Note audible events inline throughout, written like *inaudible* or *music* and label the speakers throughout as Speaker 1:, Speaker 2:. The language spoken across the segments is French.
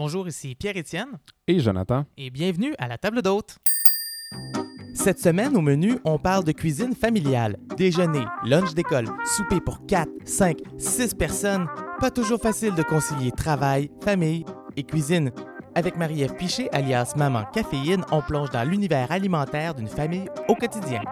Speaker 1: Bonjour, ici Pierre-Étienne
Speaker 2: Et Jonathan.
Speaker 1: et bienvenue à la table d'hôte.
Speaker 3: Cette semaine, au menu, on parle de cuisine familiale. Déjeuner, lunch d'école, souper pour 4, 5, 6 personnes. Pas toujours facile de concilier travail, famille et cuisine. Avec Marie-Ève Piché, alias Maman Caféine, on plonge dans l'univers alimentaire d'une famille au quotidien.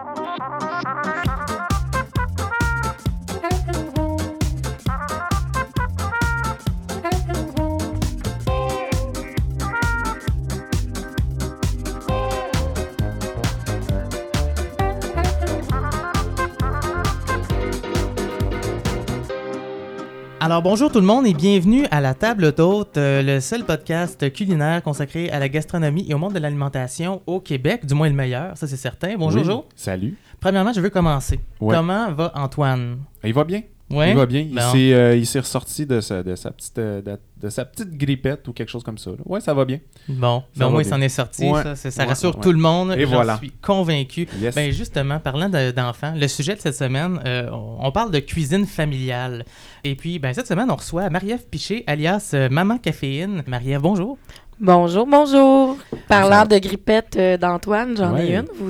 Speaker 1: Alors bonjour tout le monde et bienvenue à la table d'hôte, euh, le seul podcast culinaire consacré à la gastronomie et au monde de l'alimentation au Québec, du moins le meilleur, ça c'est certain. Bonjour. Jo.
Speaker 2: Salut.
Speaker 1: Premièrement, je veux commencer.
Speaker 2: Ouais.
Speaker 1: Comment va Antoine?
Speaker 2: Il va bien.
Speaker 1: Ouais?
Speaker 2: Il va bien. Il s'est, euh, il s'est ressorti de sa, de, sa petite, euh, de, de sa petite grippette ou quelque chose comme ça. là. Ouais, ça va bien.
Speaker 1: Bon,
Speaker 2: Ça
Speaker 1: ben, au moins il s'en est sorti,
Speaker 2: Ouais.
Speaker 1: ça, ça
Speaker 2: Ouais,
Speaker 1: rassure
Speaker 2: ouais.
Speaker 1: tout le monde.
Speaker 2: Et voilà.
Speaker 1: suis convaincu.
Speaker 2: Yes.
Speaker 1: Ben justement, parlant de- d'enfants, le sujet de cette semaine, euh, on parle de cuisine familiale. Et puis, ben, cette semaine, on reçoit Marie-Ève Piché, alias euh, Maman Caféine. Marie-Ève, bonjour.
Speaker 4: Bonjour, bonjour. Parlant de grippette euh, d'Antoine, j'en ai
Speaker 2: Ouais.
Speaker 4: une. Vous,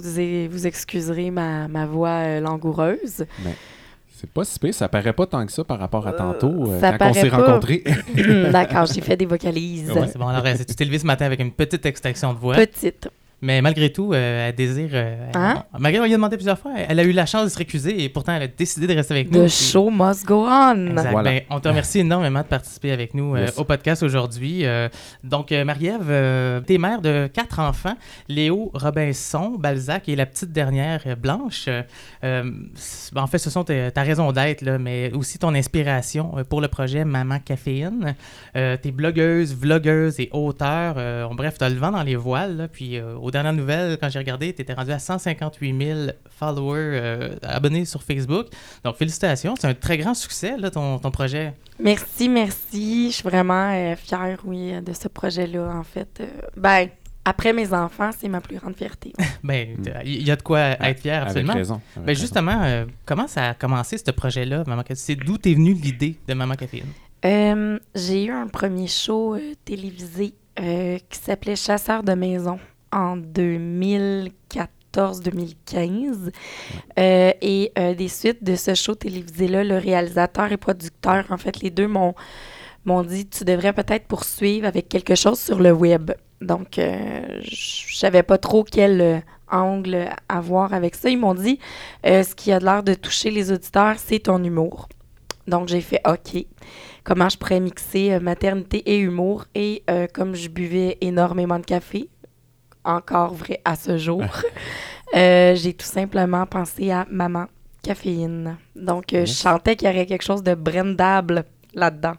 Speaker 4: vous excuserez ma, ma voix euh, langoureuse.
Speaker 2: C'est pas si pire. Ça paraît pas tant que ça par rapport à tantôt, euh,
Speaker 4: ça
Speaker 2: quand on s'est
Speaker 4: paraît pas.
Speaker 2: rencontrés. *laughs* *laughs*
Speaker 4: D'accord, j'ai fait des vocalises.
Speaker 1: Ouais, c'est bon, alors, euh, tu t'es levé ce matin avec une petite extraction de voix.
Speaker 4: Petite.
Speaker 1: Mais malgré tout, euh, elle désire. euh,
Speaker 4: Hein?
Speaker 1: elle- malgré qu'on lui a demandé plusieurs fois, elle a eu la chance de se récuser et pourtant elle a décidé de rester avec nous.
Speaker 4: The
Speaker 1: Puis-
Speaker 4: show must go on.
Speaker 1: Exact.
Speaker 2: Voilà.
Speaker 1: Ben, on te remercie énormément de participer avec nous euh, au podcast aujourd'hui. Euh, donc, Marie-Ève, euh, t'es mère de quatre enfants, Léo, Robinson, Balzac et la petite dernière, Blanche. C- en fait, ce sont ta raison d'être, mais aussi ton inspiration pour le projet Maman Caféine. Euh, t'es blogueuse, vlogueuse et auteur. Euh, bref, t'as le vent dans les voiles. là. puis, euh, aux dernières nouvelles, quand j'ai regardé, t'étais rendu à 158 000 followers euh, abonnés sur Facebook. Donc, félicitations. C'est un très grand succès, là, ton, ton projet.
Speaker 4: Merci, merci. Je suis vraiment euh, fière, oui, de ce projet-là, en fait. Euh, ben, après mes enfants, c'est ma plus grande fierté. *laughs*
Speaker 1: Ben, il y a de quoi être fier,
Speaker 2: Avec
Speaker 1: absolument.
Speaker 2: raison. avec
Speaker 1: Ben,
Speaker 2: raison.
Speaker 1: justement, euh, comment ça a commencé, ce projet-là, Maman Caféine? C'est d'où t'es venue l'idée de Maman Caféine?
Speaker 4: Euh, j'ai eu un premier show euh, télévisé euh, qui s'appelait Chasseur de maison en 2014-2015. Euh, et euh, des suites de ce show télévisé-là, le réalisateur et producteur, en fait, les deux m'ont m'ont dit tu devrais peut-être poursuivre avec quelque chose sur le web. Donc, euh, je savais pas trop quel euh, angle avoir avec ça. Ils m'ont dit ce qui a l'air de toucher les auditeurs, c'est ton humour. Donc, j'ai fait OK. Comment je pourrais mixer maternité et humour? Et comme je buvais énormément de café, encore vrai à ce jour, *laughs* euh, j'ai tout simplement pensé à Maman Caféine. Donc, euh, je sentais qu'il y aurait quelque chose de brandable là-dedans.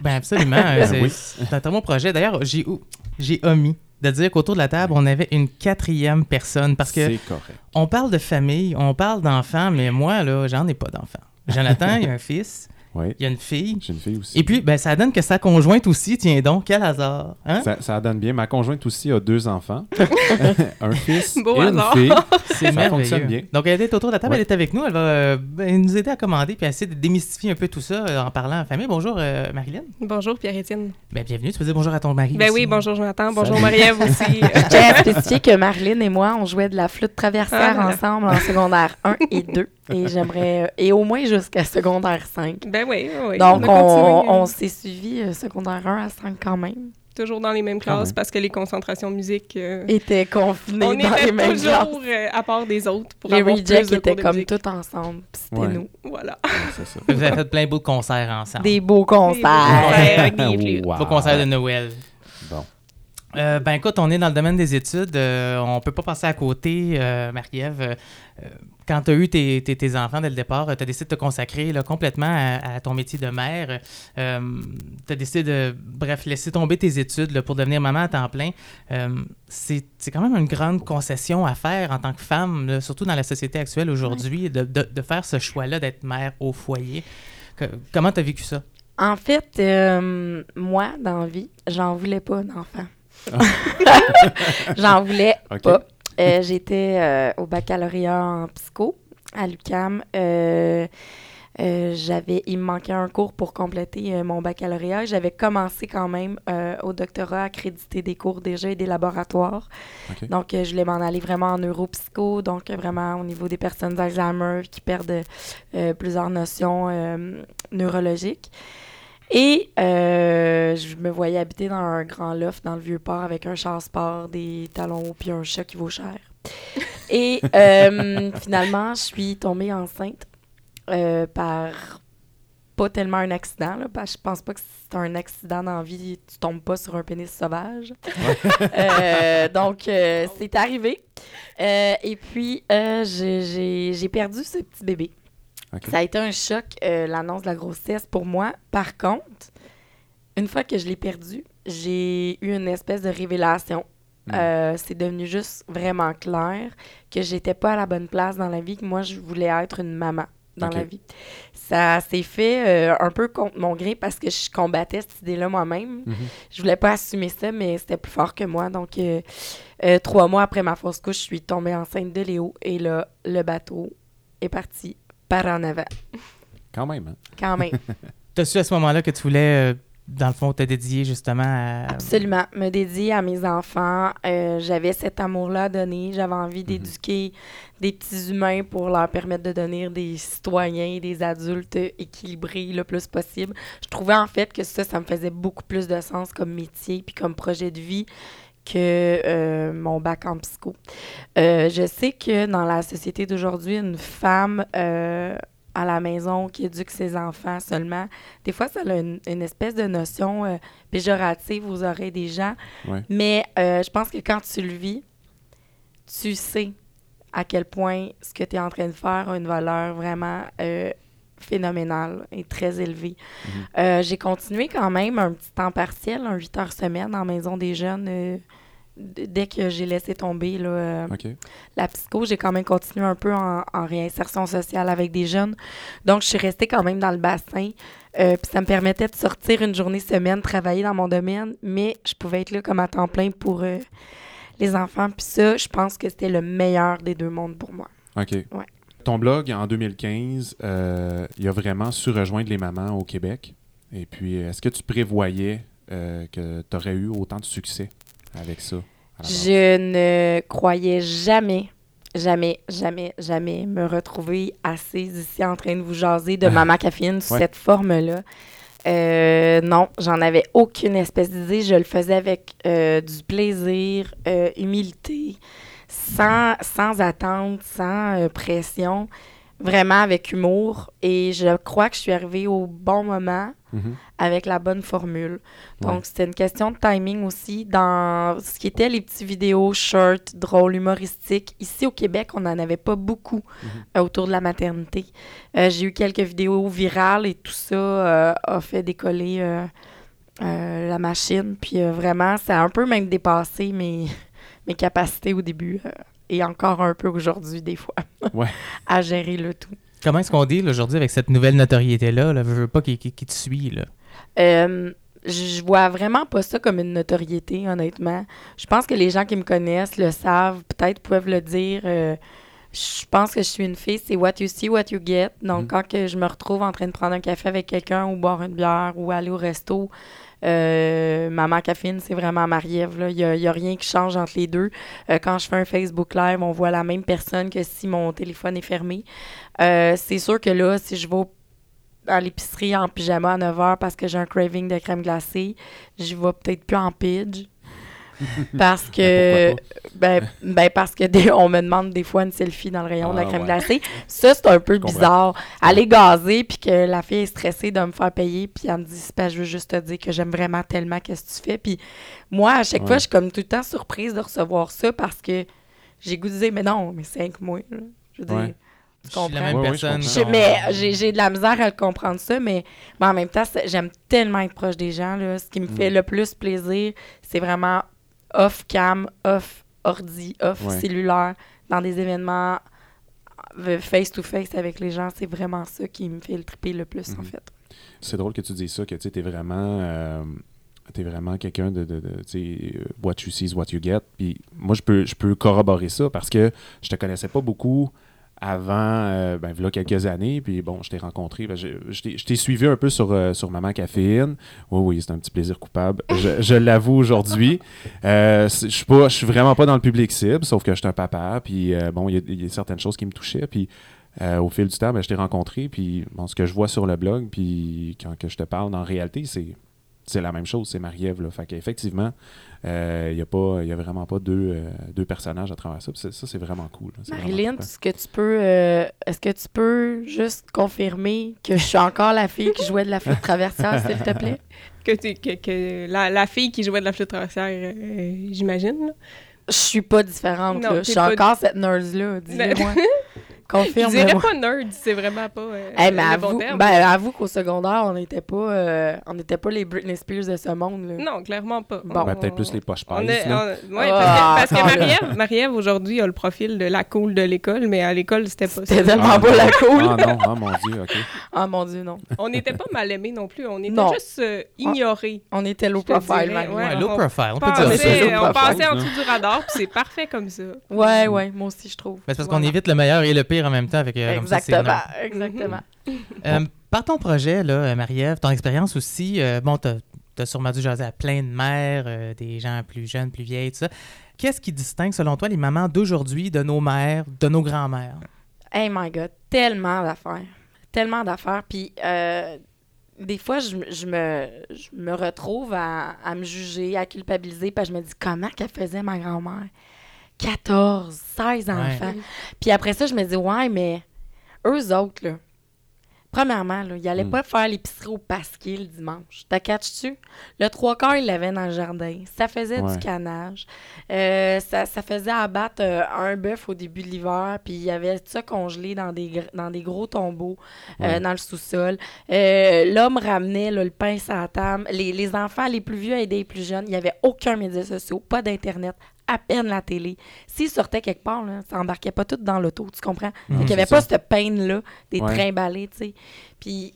Speaker 1: Ben, absolument. euh, *laughs* c'est
Speaker 2: Oui.
Speaker 1: c'est un très bon projet. D'ailleurs, j'ai ou- j'ai omis de dire qu'autour de la table, on avait une quatrième personne parce que
Speaker 2: C'est correct.
Speaker 1: on parle de famille, on parle d'enfants, mais moi, là, j'en ai pas d'enfants. Jonathan, il y a un fils,
Speaker 2: Oui.
Speaker 1: il y a une fille.
Speaker 2: J'ai une fille aussi.
Speaker 1: Et puis, ben, ça donne que sa conjointe aussi, tiens donc, quel hasard. Hein?
Speaker 2: Ça, ça donne bien. Ma conjointe aussi a deux enfants. *laughs* *laughs* un fils
Speaker 5: Beau
Speaker 2: et une
Speaker 5: hasard.
Speaker 2: fille. *laughs*
Speaker 1: C'est
Speaker 2: Ça
Speaker 1: merveilleux.
Speaker 2: fonctionne bien.
Speaker 1: Donc, elle est autour de la table,
Speaker 2: Ouais.
Speaker 1: elle est avec nous. Elle va euh, ben, nous aider à commander puis essayer de démystifier un peu tout ça euh, en parlant en famille. Bonjour, euh, Marilyn.
Speaker 5: Bonjour Pierre-Étienne.
Speaker 1: Ben, bienvenue. Tu peux dire bonjour à ton mari.
Speaker 5: Ben
Speaker 1: aussi?
Speaker 5: oui, bonjour Jonathan, bonjour. Marie-Ève aussi.
Speaker 4: Je tiens à spécifier que Marlène et moi, on jouait de la flûte traversière
Speaker 5: Ah
Speaker 4: ensemble en secondaire 1 et 2. Et j'aimerais. euh, et au moins jusqu'à secondaire 5.
Speaker 5: ben oui, oui, oui.
Speaker 4: Donc, on,
Speaker 5: euh,
Speaker 4: s'est suivi euh, secondaire 1 à 5 quand même.
Speaker 5: toujours dans les mêmes classes
Speaker 2: même.
Speaker 5: parce que les concentrations musique, euh,
Speaker 4: Était confinés
Speaker 5: on
Speaker 4: dans
Speaker 5: était
Speaker 4: les mêmes classes.
Speaker 5: toujours euh, à part des autres pour
Speaker 4: Les
Speaker 5: avoir
Speaker 4: rejects
Speaker 5: plus de
Speaker 4: étaient
Speaker 5: cours de
Speaker 4: comme
Speaker 5: musique.
Speaker 4: tous ensemble. puis C'était
Speaker 2: Ouais.
Speaker 4: nous.
Speaker 5: Voilà. *laughs*
Speaker 2: C'est ça.
Speaker 1: Vous avez fait plein de beaux concerts ensemble.
Speaker 4: Des beaux concerts.
Speaker 5: concerts. avec des *laughs* flûtes.
Speaker 2: Wow.
Speaker 1: Beaux concerts de Noël.
Speaker 2: Bon.
Speaker 1: Euh, ben écoute, on est dans le domaine des études. euh, on peut pas passer à côté, euh, Marie-Ève. Euh, euh, quand tu as eu tes, tes- tes enfants dès le départ, tu as décidé de te consacrer là, complètement à, à ton métier de mère. tu as décidé de, bref, laisser tomber tes études là, pour devenir maman à temps plein. Euh, c'est c'est quand même une grande concession à faire en tant que femme, là, surtout dans la société actuelle aujourd'hui, de, de- de faire ce choix-là d'être mère au foyer. Que- comment tu as vécu ça?
Speaker 4: En fait, euh, moi, dans la vie, j'en voulais pas d'enfant. *laughs* *laughs* j'en voulais pas. Euh, J'étais euh, au baccalauréat en psycho à l'UCAM. Euh, j'avais, il me manquait un cours pour compléter mon baccalauréat. J'avais commencé quand même au doctorat à créditer des cours déjà et des laboratoires. Donc, je voulais m'en aller vraiment en neuropsycho, donc vraiment au niveau des personnes d'Alzheimer qui perdent plusieurs notions neurologiques. Et euh, je me voyais habiter dans un grand loft dans le Vieux-Port avec un char-sport, des talons hauts puis un chat qui vaut cher. *laughs* Et euh, finalement, je suis tombée enceinte euh, par pas tellement un accident, là, parce que je pense pas que c'est un accident dans la vie, tu tombes pas sur un pénis sauvage. *laughs* Euh, donc, euh, c'est arrivé. Euh, et puis, j'ai perdu ce petit bébé. Ça a été un choc, euh, l'annonce de la grossesse pour moi. Par contre, une fois que je l'ai perdu, j'ai eu une espèce de révélation.
Speaker 2: Mm.
Speaker 4: Euh, c'est devenu juste vraiment clair que j'étais pas à la bonne place dans la vie, que moi, je voulais être une maman dans la vie. Ça s'est fait euh, un peu contre mon gré parce que je combattais cette idée-là moi-même.
Speaker 2: Mhm.
Speaker 4: Je voulais pas assumer ça, mais c'était plus fort que moi. Donc, euh, euh, trois mois après ma fausse couche, je suis tombée enceinte de Léo. Et là, le bateau est parti par en avant,
Speaker 2: Quand même, hein?
Speaker 4: quand même. *laughs*
Speaker 1: T'as su à ce moment-là que tu voulais, euh, dans le fond, te dédier justement à.
Speaker 4: Absolument. Me dédier à mes enfants. Euh, j'avais cet amour-là à donner. J'avais envie d'éduquer des petits humains pour leur permettre de devenir des citoyens, des adultes équilibrés le plus possible. Je trouvais en fait que ça, ça me faisait beaucoup plus de sens comme métier puis comme projet de vie que euh, mon bac en psycho. Euh, je sais que dans la société d'aujourd'hui, une femme euh, à la maison qui éduque ses enfants seulement, des fois, ça a une, une espèce de notion péjorative aux oreilles des gens.
Speaker 2: Ouais.
Speaker 4: Mais je pense que quand tu le vis, tu sais à quel point ce que tu es en train de faire a une valeur vraiment phénoménale et très élevée.
Speaker 2: Mhm.
Speaker 4: Euh, j'ai continué quand même un petit temps partiel, un 8 heures semaine en maison des jeunes. euh, dès que j'ai laissé tomber là, euh,
Speaker 2: OK.
Speaker 4: la psycho, j'ai quand même continué un peu en, en réinsertion sociale avec des jeunes. Donc, je suis restée quand même dans le bassin. Euh, puis ça me permettait de sortir une journée semaine, travailler dans mon domaine, mais je pouvais être là comme à temps plein pour euh, les enfants. Puis ça, je pense que c'était le meilleur des deux mondes pour moi.
Speaker 2: OK.
Speaker 4: Ouais.
Speaker 2: Ton blog, en 2015, euh, il a vraiment su rejoindre les mamans au Québec. Et puis, est-ce que tu prévoyais euh, que tu aurais eu autant de succès avec ça?
Speaker 4: Je ne croyais jamais, jamais, jamais, jamais me retrouver assise ici en train de vous jaser de Maman *laughs* Caféine sous
Speaker 2: Ouais.
Speaker 4: cette forme-là. Euh, non, j'en avais aucune espèce d'idée. Je le faisais avec euh, du plaisir, humilité, sans, sans attente, sans euh, pression, vraiment avec humour. Et je crois que je suis arrivée au bon moment
Speaker 2: Mhm.
Speaker 4: avec la bonne formule. Donc,
Speaker 2: Ouais.
Speaker 4: c'était une question de timing aussi. Dans ce qui était les petits vidéos short, drôles, humoristiques, ici au Québec, on n'en avait pas beaucoup
Speaker 2: Mhm.
Speaker 4: euh, autour de la maternité. Euh, J'ai eu quelques vidéos virales et tout ça euh, a fait décoller la machine. Puis vraiment, ça a un peu même dépassé mes, mes capacités au début. euh, et encore un peu aujourd'hui, des fois, *laughs*
Speaker 2: Ouais.
Speaker 4: à gérer le tout.
Speaker 1: Comment est-ce qu'on deal aujourd'hui avec cette nouvelle notoriété-là? Là? Je veux pas qui, qui, qui te suit. Là?
Speaker 4: Euh, je vois vraiment pas ça comme une notoriété, honnêtement. Je pense que les gens qui me connaissent le savent, peut-être peuvent le dire. euh, je pense que je suis une fille, c'est what you see, what you get. Donc,
Speaker 2: Mhm.
Speaker 4: quand que je me retrouve en train de prendre un café avec quelqu'un ou boire une bière ou aller au resto, euh, Maman Caféine, c'est vraiment Marie-Ève. Il n'y a, rien qui change entre les deux. Euh, quand je fais un Facebook Live, on voit la même personne que si mon téléphone est fermé. Euh, c'est sûr que là, si je vais à l'épicerie en pyjama à 9h parce que j'ai un craving de crème glacée, j'y vais peut-être plus en pidge. *laughs* Parce que,
Speaker 2: Ben,
Speaker 4: ben, ben parce que des- on me demande des fois une selfie dans le rayon de la
Speaker 2: Ah,
Speaker 4: crème
Speaker 2: ouais.
Speaker 4: glacée. Ça, c'est un peu bizarre. Aller gazer, puis que la fille est stressée de me faire payer, puis elle me dit, c'est pas, je veux juste te dire que j'aime vraiment tellement qu'est-ce que tu fais. Puis moi, à chaque
Speaker 2: Ouais.
Speaker 4: fois, je suis comme tout le temps surprise de recevoir ça parce que j'ai goût de dire, mais non, mais cinq mois, là. Je veux dire,
Speaker 2: Ouais.
Speaker 4: tu
Speaker 1: Je suis la
Speaker 4: comprends?
Speaker 1: même
Speaker 2: je
Speaker 1: personne.
Speaker 2: comprends.
Speaker 4: Je-
Speaker 1: qu'on-
Speaker 4: mais j'ai j'ai de la misère à le comprendre ça, mais, mais en même temps, j'aime tellement être proche des gens. Là. Ce qui me
Speaker 2: Mm.
Speaker 4: fait le plus plaisir, c'est vraiment off cam, off ordi, off
Speaker 2: Ouais.
Speaker 4: cellulaire, dans des événements euh, face-to-face avec les gens. C'est vraiment ça qui me fait le triper le plus, en
Speaker 2: Mhm.
Speaker 4: fait.
Speaker 2: C'est drôle que tu dises ça, que tu es vraiment, euh, t'es vraiment quelqu'un de, de, de, tu sais, euh, what you see is what you get. Puis moi, je peux, je peux corroborer ça parce que je te connaissais pas beaucoup avant, euh, ben, voilà quelques années. Puis bon, je t'ai rencontré. ben, je t'ai- suivi un peu sur, euh, sur Maman Caféine. Oui, oui, c'est un petit plaisir coupable. Je, l'avoue aujourd'hui. Euh, je suis pas, je suis vraiment pas dans le public cible, sauf que je suis un papa. Puis bon, il y, a- il y a certaines choses qui me touchaient. Puis au fil du temps, ben, je t'ai rencontré. Puis bon, ce que je vois sur le blog, puis quand que je te parle, en réalité, c'est la même chose, c'est Marie-Ève. Fait qu'effectivement, il n'y a, pas- y a vraiment pas deux, euh, deux personnages à travers ça. Ça, c'est vraiment cool.
Speaker 4: Marilyn, est-ce que tu peux euh, est-ce que tu peux juste confirmer que je suis encore la fille qui jouait de la flûte *laughs* traversière, s'il te plaît?
Speaker 5: Que, que, que la, la fille qui jouait de la flûte traversière, euh, j'imagine. là.
Speaker 4: Je suis pas différente. Je suis encore cette nurse-là, *laughs*
Speaker 5: Je dirais pas nerd, c'est vraiment pas euh,
Speaker 4: Hey, mais
Speaker 5: le bon
Speaker 4: avoue,
Speaker 5: terme.
Speaker 4: ben, avoue qu'au secondaire, on n'était pas, euh, on n'était pas les Britney Spears de ce monde. Là.
Speaker 5: Non, clairement pas.
Speaker 4: Bon.
Speaker 2: Ben, peut-être plus les poches
Speaker 5: On est,
Speaker 2: là.
Speaker 5: on- ouais,
Speaker 4: Ah,
Speaker 5: parce que, parce que
Speaker 4: attends, là.
Speaker 5: Marie-Ève, aujourd'hui, a le profil de la cool de l'école, mais à l'école, c'était pas ça.
Speaker 4: C'était tellement
Speaker 2: Ah,
Speaker 4: beau
Speaker 2: non.
Speaker 4: la cool.
Speaker 2: Ah non, ah mon Dieu, ok. *laughs*
Speaker 4: Ah mon Dieu, non.
Speaker 5: On n'était pas mal aimés non plus, on était
Speaker 4: Non.
Speaker 5: juste euh, ignorés.
Speaker 4: On était low profile,
Speaker 5: dirais,
Speaker 4: Marie.
Speaker 5: ouais.
Speaker 1: Ouais, low
Speaker 5: on
Speaker 1: profile, on peut
Speaker 5: On
Speaker 1: dire ça.
Speaker 4: c'est
Speaker 5: passait,
Speaker 4: ça.
Speaker 5: on passait en dessous du radar, puis c'est parfait comme ça.
Speaker 4: Ouais, ouais, moi aussi, je trouve.
Speaker 1: Mais c'est parce qu'on évite le meilleur et le pire en même temps avec euh, comme ça, c'est
Speaker 4: Exactement,
Speaker 1: nerd.
Speaker 4: exactement.
Speaker 1: Euh, par ton projet, là, euh, Marie-Ève, ton expérience aussi, euh, bon, t'as as sûrement dû jaser à plein de mères, euh, des gens plus jeunes, plus vieilles, tout ça. Qu'est-ce qui distingue, selon toi, les mamans d'aujourd'hui de nos mères, de nos grands-mères?
Speaker 4: Hey my God, tellement d'affaires. Tellement d'affaires. Puis euh, des fois, je, me- je me, je me retrouve à, à me juger, à culpabiliser, puis je me dis comment qu'elle faisait ma grand-mère? 14, 16 enfants. Puis après ça, je me dis, ouais, mais eux autres, là, premièrement, là, ils n'allaient
Speaker 2: Mm.
Speaker 4: pas faire l'épicerie au Pasquier le dimanche. T'as catches-tu? Le trois quarts, ils l'avaient dans le jardin. Ça faisait
Speaker 2: Ouais.
Speaker 4: du canage. Euh, ça, ça faisait abattre euh, un bœuf au début de l'hiver, puis il y avait ça congelé dans des, dans des gros tombeaux euh,
Speaker 2: Ouais.
Speaker 4: dans le sous-sol. L'homme ramenait là, le pain sur la table. Les, les enfants les plus vieux aidaient les plus jeunes. Il n'y avait aucun média social, pas d'Internet, à peine la télé. S'ils sortaient quelque part, là, ça embarquait pas tout dans l'auto, tu comprends? Fait qu'il n'y avait pas cette peine-là, des
Speaker 2: Ouais.
Speaker 4: trimballés, tu sais. Puis,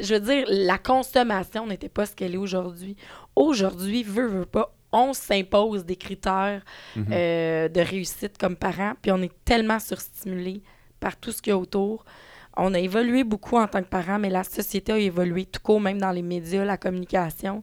Speaker 4: je veux dire, la consommation n'était pas ce qu'elle est aujourd'hui. Aujourd'hui, veut, veut pas, on s'impose des critères
Speaker 2: Mhm.
Speaker 4: euh, de réussite comme parents, puis on est tellement surstimulé par tout ce qu'il y a autour. On a évolué beaucoup en tant que parents, mais la société a évolué tout court, même dans les médias, la communication.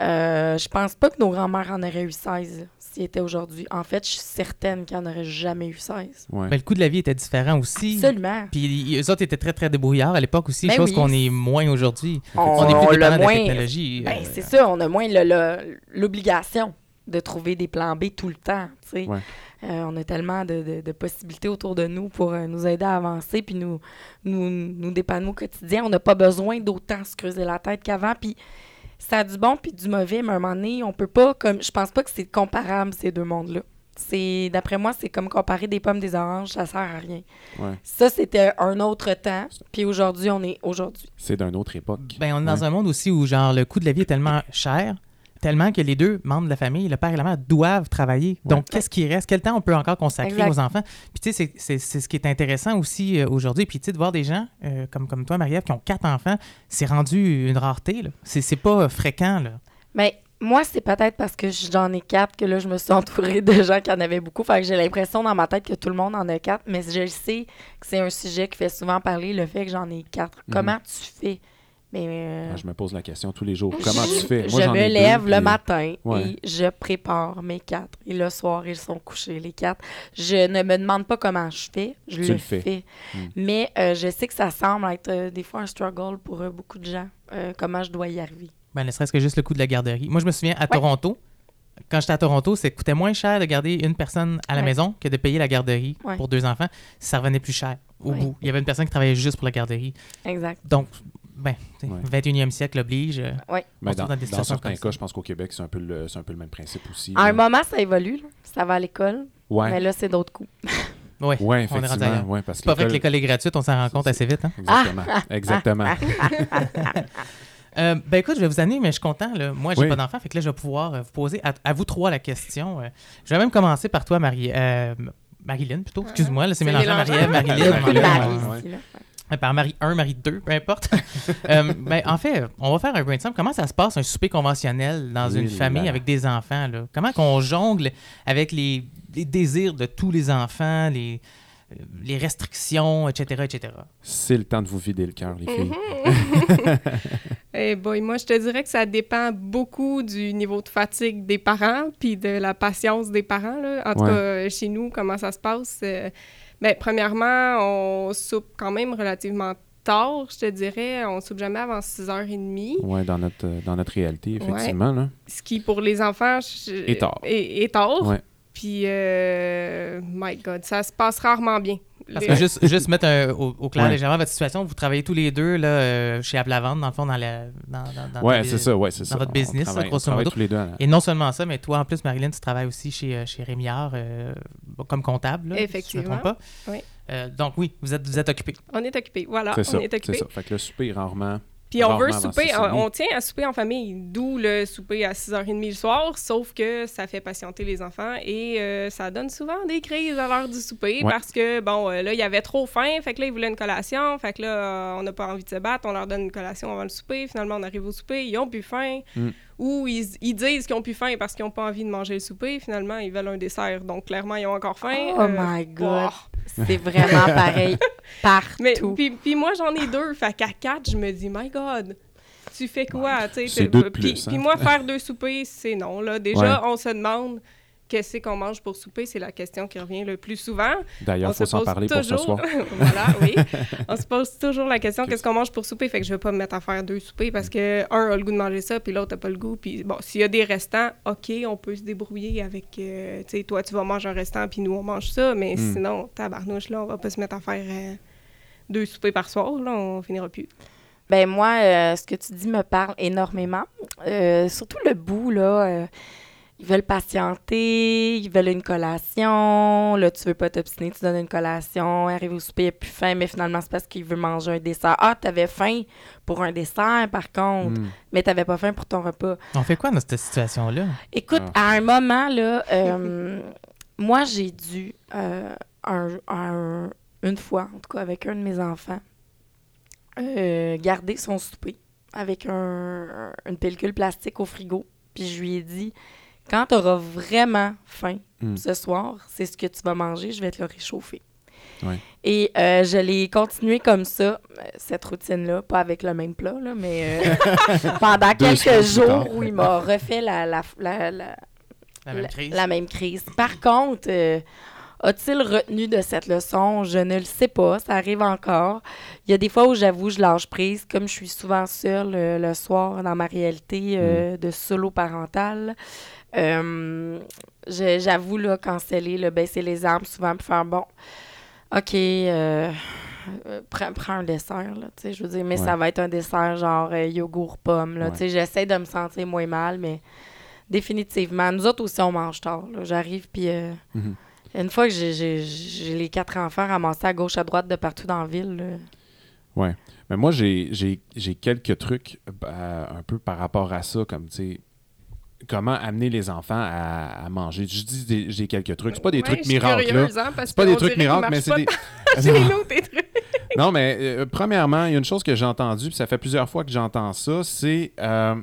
Speaker 4: Euh, je pense pas que nos grands-mères en auraient eu 16 étaient aujourd'hui. En fait, je suis certaine qu'ils n'en auraient jamais eu 16.
Speaker 2: Ouais.
Speaker 1: Mais le coût de la vie était différent aussi.
Speaker 4: Absolument.
Speaker 1: Puis eux autres étaient très, très débrouillards à l'époque aussi,
Speaker 4: Ben
Speaker 1: chose
Speaker 4: oui.
Speaker 1: qu'on est moins aujourd'hui.
Speaker 4: On,
Speaker 1: On est plus dépendant de la
Speaker 4: moins-
Speaker 1: technologie.
Speaker 4: Ben,
Speaker 1: euh,
Speaker 4: c'est ça, on a moins le- le- l'obligation de trouver des plans B tout le temps. tu sais.
Speaker 2: Ouais.
Speaker 4: Euh, on a tellement de, de- de possibilités autour de nous pour euh, nous aider à avancer puis nous, nous, nous dépanner au quotidien. On n'a pas besoin d'autant se creuser la tête qu'avant. Puis ça a du bon puis du mauvais, mais à un moment donné, on peut pas comme. Je pense pas que c'est comparable ces deux mondes-là. C'est d'après moi, c'est comme comparer des pommes des oranges, ça sert à rien.
Speaker 2: Ouais.
Speaker 4: Ça, c'était un autre temps, puis aujourd'hui, on est aujourd'hui.
Speaker 2: C'est d'une autre époque.
Speaker 1: Ben, on est dans
Speaker 2: Ouais.
Speaker 1: un monde aussi où genre le coût de la vie est tellement *clears throat* cher, tellement que les deux membres de la famille, le père et la mère, doivent travailler. Donc, qu'est-ce qui reste? Quel temps on peut encore consacrer
Speaker 4: Exact.
Speaker 1: aux enfants? Puis, tu sais, c'est- c'est c'est ce qui est intéressant aussi euh, aujourd'hui. Puis, tu sais, de voir des gens euh, comme, comme toi, Marie-Ève, qui ont quatre enfants, c'est rendu une rareté. C'est c'est pas euh, fréquent. Là.
Speaker 4: Mais moi, c'est peut-être parce que j'en ai quatre que là, je me suis entourée de gens qui en avaient beaucoup. Fait que j'ai l'impression dans ma tête que tout le monde en a quatre. Mais je le sais que c'est un sujet qui fait souvent parler, le fait que j'en ai quatre.
Speaker 2: Mhm.
Speaker 4: Comment tu fais? Mais euh,
Speaker 2: Ah, je me pose la question tous les jours. Comment
Speaker 4: je-
Speaker 2: tu fais?
Speaker 4: Je
Speaker 2: Moi, j'en
Speaker 4: me
Speaker 2: ai deux,
Speaker 4: lève le
Speaker 2: puis-
Speaker 4: matin
Speaker 2: Ouais.
Speaker 4: et je prépare mes quatre. Et le soir, ils sont couchés, les quatre. Je ne me demande pas comment je fais. Je
Speaker 2: Tu
Speaker 4: le
Speaker 2: le fais.
Speaker 4: fais.
Speaker 2: Mm.
Speaker 4: Mais euh, je sais que ça semble être euh, des fois un struggle pour euh, beaucoup de gens. euh, comment je dois y arriver.
Speaker 1: Ben, ne serait-ce que juste le coût de la garderie. Moi, je me souviens à Toronto, quand j'étais à Toronto, ça coûtait moins cher de garder une personne à la
Speaker 4: Ouais.
Speaker 1: maison que de payer la garderie
Speaker 4: Ouais.
Speaker 1: pour deux enfants. Ça revenait plus cher au
Speaker 4: Ouais.
Speaker 1: bout. Il y avait une personne qui travaillait juste pour la garderie.
Speaker 4: Exact.
Speaker 1: Donc, ben,
Speaker 2: Ouais.
Speaker 1: 21e siècle oblige. euh, On se
Speaker 2: dans,
Speaker 1: trouve dans des
Speaker 2: dans
Speaker 1: situations
Speaker 2: certains cas, je pense qu'au Québec, c'est un, peu le- c'est un peu le même principe aussi.
Speaker 4: À un moment, ça évolue. là. Ça va à l'école.
Speaker 2: Ouais,
Speaker 4: Mais là, c'est d'autres coups.
Speaker 1: ouais,
Speaker 2: ouais,
Speaker 1: on est rendu
Speaker 2: effectivement. Ouais, parce
Speaker 1: C'est pas vrai que
Speaker 2: l'école-
Speaker 1: est gratuite, on s'en rend compte assez vite. hein.
Speaker 2: Exactement. Exactement.
Speaker 1: Euh, ben écoute, je vais vous amener, mais je suis content. Là. Moi, j'ai
Speaker 2: Oui.
Speaker 1: pas d'enfant, fait que là, je vais pouvoir euh, vous poser à, à vous trois la question. Euh, je vais même commencer par toi, Marie. euh, Marilyn, plutôt. Excuse-moi, là, c'est mélangé. Marie-Ève, Marilyn.
Speaker 4: De.
Speaker 1: Euh, Par Marie 1, Marie 2, peu importe. *laughs* Euh, ben, en fait, on va faire un brainstorm. Comment ça se passe, un souper conventionnel dans
Speaker 2: Oui
Speaker 1: une famille
Speaker 2: là.
Speaker 1: avec des enfants? Là? Comment qu'on jongle avec les, les désirs de tous les enfants, les, les restrictions, etc., etc.
Speaker 2: C'est le temps de vous vider le cœur, les filles.
Speaker 5: Mhm. *laughs* Eh boy, moi, je te dirais que ça dépend beaucoup du niveau de fatigue des parents puis de la patience des parents. Là. En tout
Speaker 2: Ouais.
Speaker 5: cas, euh, chez nous, comment ça se passe? euh, ben, premièrement, on soupe quand même relativement tard, je te dirais. On soupe jamais avant 6h30.
Speaker 2: Ouais, dans notre, euh, dans notre réalité, effectivement. Là.
Speaker 5: Ce qui, pour les enfants, je-
Speaker 2: Et tard.
Speaker 5: Est, est tard.
Speaker 2: Ouais.
Speaker 5: Puis, euh, my God, ça se passe rarement bien.
Speaker 1: Parce que juste, juste mettre un- au, au clair
Speaker 2: Ouais.
Speaker 1: légèrement votre situation, vous travaillez tous les deux là, euh, chez Aplavante, dans le fond, dans la. Dans, dans, dans
Speaker 2: Ouais,
Speaker 1: les-
Speaker 2: c'est ça, ouais, c'est ça.
Speaker 1: votre
Speaker 2: On
Speaker 1: business, là, grosso modo.
Speaker 2: tous les deux. à la-
Speaker 1: Et non seulement ça, mais toi, en plus, Marilyn, tu travailles aussi chez, euh, chez Rémiard euh, comme comptable. là, si je me
Speaker 5: Effectivement.
Speaker 1: trompe pas.
Speaker 5: Oui.
Speaker 1: Euh, donc, oui, vous êtes, vous êtes occupé.
Speaker 5: On est occupé. Voilà,
Speaker 2: C'est ça,
Speaker 5: on est
Speaker 2: c'est ça. Fait que le souper, rarement.
Speaker 5: Puis on veut souper,
Speaker 2: 6h30.
Speaker 5: on, on tient à souper en famille, d'où le souper à 6h30 le soir, sauf que ça fait patienter les enfants et euh, ça donne souvent des crises à l'heure du souper
Speaker 2: Ouais.
Speaker 5: parce que, bon, euh, là, il y avait trop faim, fait que là, ils voulaient une collation, fait que là, euh, on n'a pas envie de se battre, on leur donne une collation avant le souper, finalement, on arrive au souper, ils ont plus faim,
Speaker 2: Mm.
Speaker 5: Ou ils, ils disent qu'ils ont plus faim parce qu'ils n'ont pas envie de manger le souper, finalement, ils veulent un dessert, donc clairement, ils ont encore faim.
Speaker 4: Oh
Speaker 5: Euh,
Speaker 4: my God. *laughs* C'est vraiment pareil partout.
Speaker 5: Mais puis, puis moi, j'en ai deux. Fait qu'à quatre, je me dis, my God, tu fais quoi? tu sais,
Speaker 2: hein.
Speaker 5: puis moi, faire deux soupers, c'est non. Là. Déjà, on se demande qu'est-ce qu'on mange pour souper. C'est la question qui revient le plus souvent.
Speaker 2: D'ailleurs,
Speaker 5: On
Speaker 2: il faut
Speaker 5: se
Speaker 2: s'en
Speaker 5: pose
Speaker 2: parler pour ce
Speaker 5: toujours-
Speaker 2: soir. *laughs*
Speaker 5: voilà, oui. *laughs* On se pose toujours la question qu'est-ce qu'on mange pour souper? Fait que je vais pas me mettre à faire deux soupers parce que un a le goût de manger ça, puis l'autre a pas le goût. Puis bon, s'il y a des restants, OK, on peut se débrouiller avec. euh, tu sais, toi, tu vas manger un restant, puis nous, on mange ça. Mais
Speaker 2: Mm.
Speaker 5: sinon, tabarnouche, là, on va pas se mettre à faire euh, deux soupers par soir. Là, on finira plus.
Speaker 4: Ben moi, euh, ce que tu dis me parle énormément. Euh, surtout le bout, là. Ils veulent patienter, ils veulent une collation. Là, tu veux pas t'obstiner, tu donnes une collation. Arrive au souper, il a plus faim, mais finalement, c'est parce qu'il veut manger un dessert. Ah, t'avais faim pour un dessert, par contre,
Speaker 2: Hmm.
Speaker 4: mais t'avais pas faim pour ton repas.
Speaker 1: On fait quoi dans cette situation-là?
Speaker 4: Écoute,
Speaker 2: Ah.
Speaker 4: à un moment, là, euh, *laughs* moi, j'ai dû, euh, un- un- une fois, en tout cas, avec un de mes enfants, euh, garder son souper avec un- une pellicule plastique au frigo. Puis je lui ai dit, quand tu auras vraiment faim
Speaker 2: Mm.
Speaker 4: ce soir, c'est ce que tu vas manger, je vais te le réchauffer.
Speaker 2: Ouais.
Speaker 4: Et euh, je l'ai continué comme ça, cette routine-là, pas avec le même plat, là, mais euh, *laughs* pendant quelques jours où il m'a refait la, la, la, la-
Speaker 1: La même
Speaker 4: la-
Speaker 1: crise?
Speaker 4: la même crise. Par contre, euh, a-t-il retenu de cette leçon? Je ne le sais pas. Ça arrive encore. Il y a des fois où j'avoue, je lâche prise. Comme je suis souvent seule le soir dans ma réalité euh, de solo parental, euh, j'avoue, là, canceller, là, baisser les armes souvent, puis faire bon. OK, euh, euh, prends, prends un dessert, là, tu sais, je veux dire, mais
Speaker 2: Ouais.
Speaker 4: ça va être un dessert genre euh, yogourt pomme, là,
Speaker 2: Ouais.
Speaker 4: tu sais, j'essaie de me sentir moins mal, mais définitivement, nous autres aussi, on mange tard, j'arrive, puis
Speaker 2: Mhm.
Speaker 4: une fois que j'ai- les quatre enfants ramassés à gauche, à droite, de partout dans la ville, là,
Speaker 2: Mais moi, j'ai- quelques trucs euh, un peu par rapport à ça, comme, tu sais, comment amener les enfants à, à manger. Je dis des- j'ai quelques trucs. C'est pas des
Speaker 5: Ouais,
Speaker 2: trucs miracles,
Speaker 5: curieuse, hein, parce
Speaker 2: C'est pas *laughs* des trucs miracles, mais c'est des... Non. mais euh, premièrement, il y a une chose que j'ai entendue, puis ça fait plusieurs fois que j'entends ça, c'est, euh,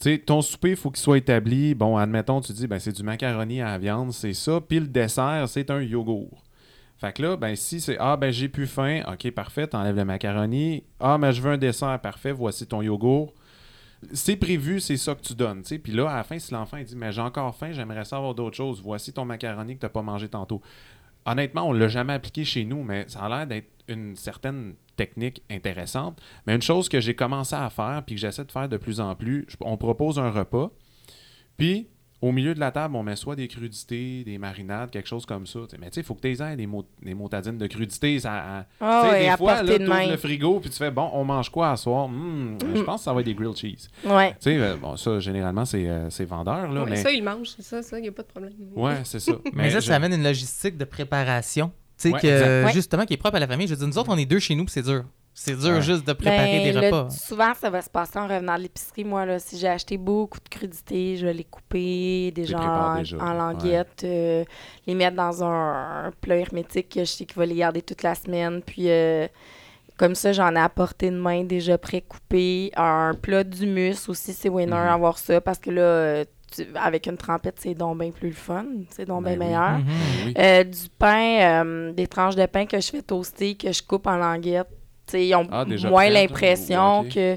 Speaker 2: tu sais, ton souper, il faut qu'il soit établi. Bon, admettons, tu dis, ben c'est du macaroni à la viande, c'est ça, puis le dessert, c'est un yogourt. Fait que là, ben si c'est, ah, ben j'ai plus faim, ok, parfait, t'enlèves le macaroni. Ah, mais je veux un dessert, parfait, voici ton yogourt. C'est prévu, c'est ça que tu donnes, tu. Puis là, à la fin, si l'enfant dit, mais j'ai encore faim, j'aimerais savoir d'autres choses, voici ton macaroni que t'as pas mangé tantôt. Honnêtement, on l'a jamais appliqué chez nous, mais ça a l'air d'être une certaine technique intéressante. Mais une chose que j'ai commencé à faire, puis que j'essaie de faire de plus en plus, on propose un repas, puis au milieu de la table, on met soit des crudités, des marinades, quelque chose comme ça. tu. Mais tu sais, il faut que tu aies des, mot- des motadines de crudités. Ça, à-
Speaker 4: Ah
Speaker 2: tu des
Speaker 4: à
Speaker 2: fois, là, t'ouvres
Speaker 4: main.
Speaker 2: le frigo, puis tu fais, bon, on mange quoi à soir? Hmm, Je pense que ça va être des grilled cheese.
Speaker 4: Ouais.
Speaker 2: Tu sais, euh, bon, ça, généralement, c'est euh, c'est vendeur, là,
Speaker 5: Ouais,
Speaker 2: mais...
Speaker 5: Ça, ils mangent, c'est ça, ça, il n'y a pas de problème.
Speaker 2: Ouais, c'est ça.
Speaker 1: Mais, ça,
Speaker 2: je-
Speaker 1: ça amène une logistique de préparation. Tu sais,
Speaker 2: Ouais,
Speaker 1: que,
Speaker 2: exact.
Speaker 1: Justement, qui est propre à la famille. Je veux dire, nous autres, on est deux chez nous, puis c'est dur. C'est dur
Speaker 2: Ouais.
Speaker 1: juste de préparer
Speaker 4: Ben,
Speaker 1: des
Speaker 4: le-
Speaker 1: repas.
Speaker 4: souvent, ça va se passer en revenant de l'épicerie. Moi, là, si j'ai acheté beaucoup de crudités, je vais les couper déjà en,
Speaker 2: déjà,
Speaker 4: en
Speaker 2: ouais.
Speaker 4: languettes, euh, les mettre dans un, un plat hermétique que je sais qu'il va les garder toute la semaine. Puis, euh, comme ça, j'en ai à portée de main déjà pré-coupé. Un plat d'humus aussi, c'est winner
Speaker 2: Mhm.
Speaker 4: avoir ça parce que là, tu- avec une trempette, c'est donc bien plus le fun. C'est donc bien
Speaker 2: Ben oui.
Speaker 4: meilleur.
Speaker 1: Mhm.
Speaker 2: Oui.
Speaker 4: Euh, du pain, euh, des tranches de pain que je fais toaster, que je coupe en languettes. Ils ont
Speaker 2: Ah,
Speaker 4: moins l'impression que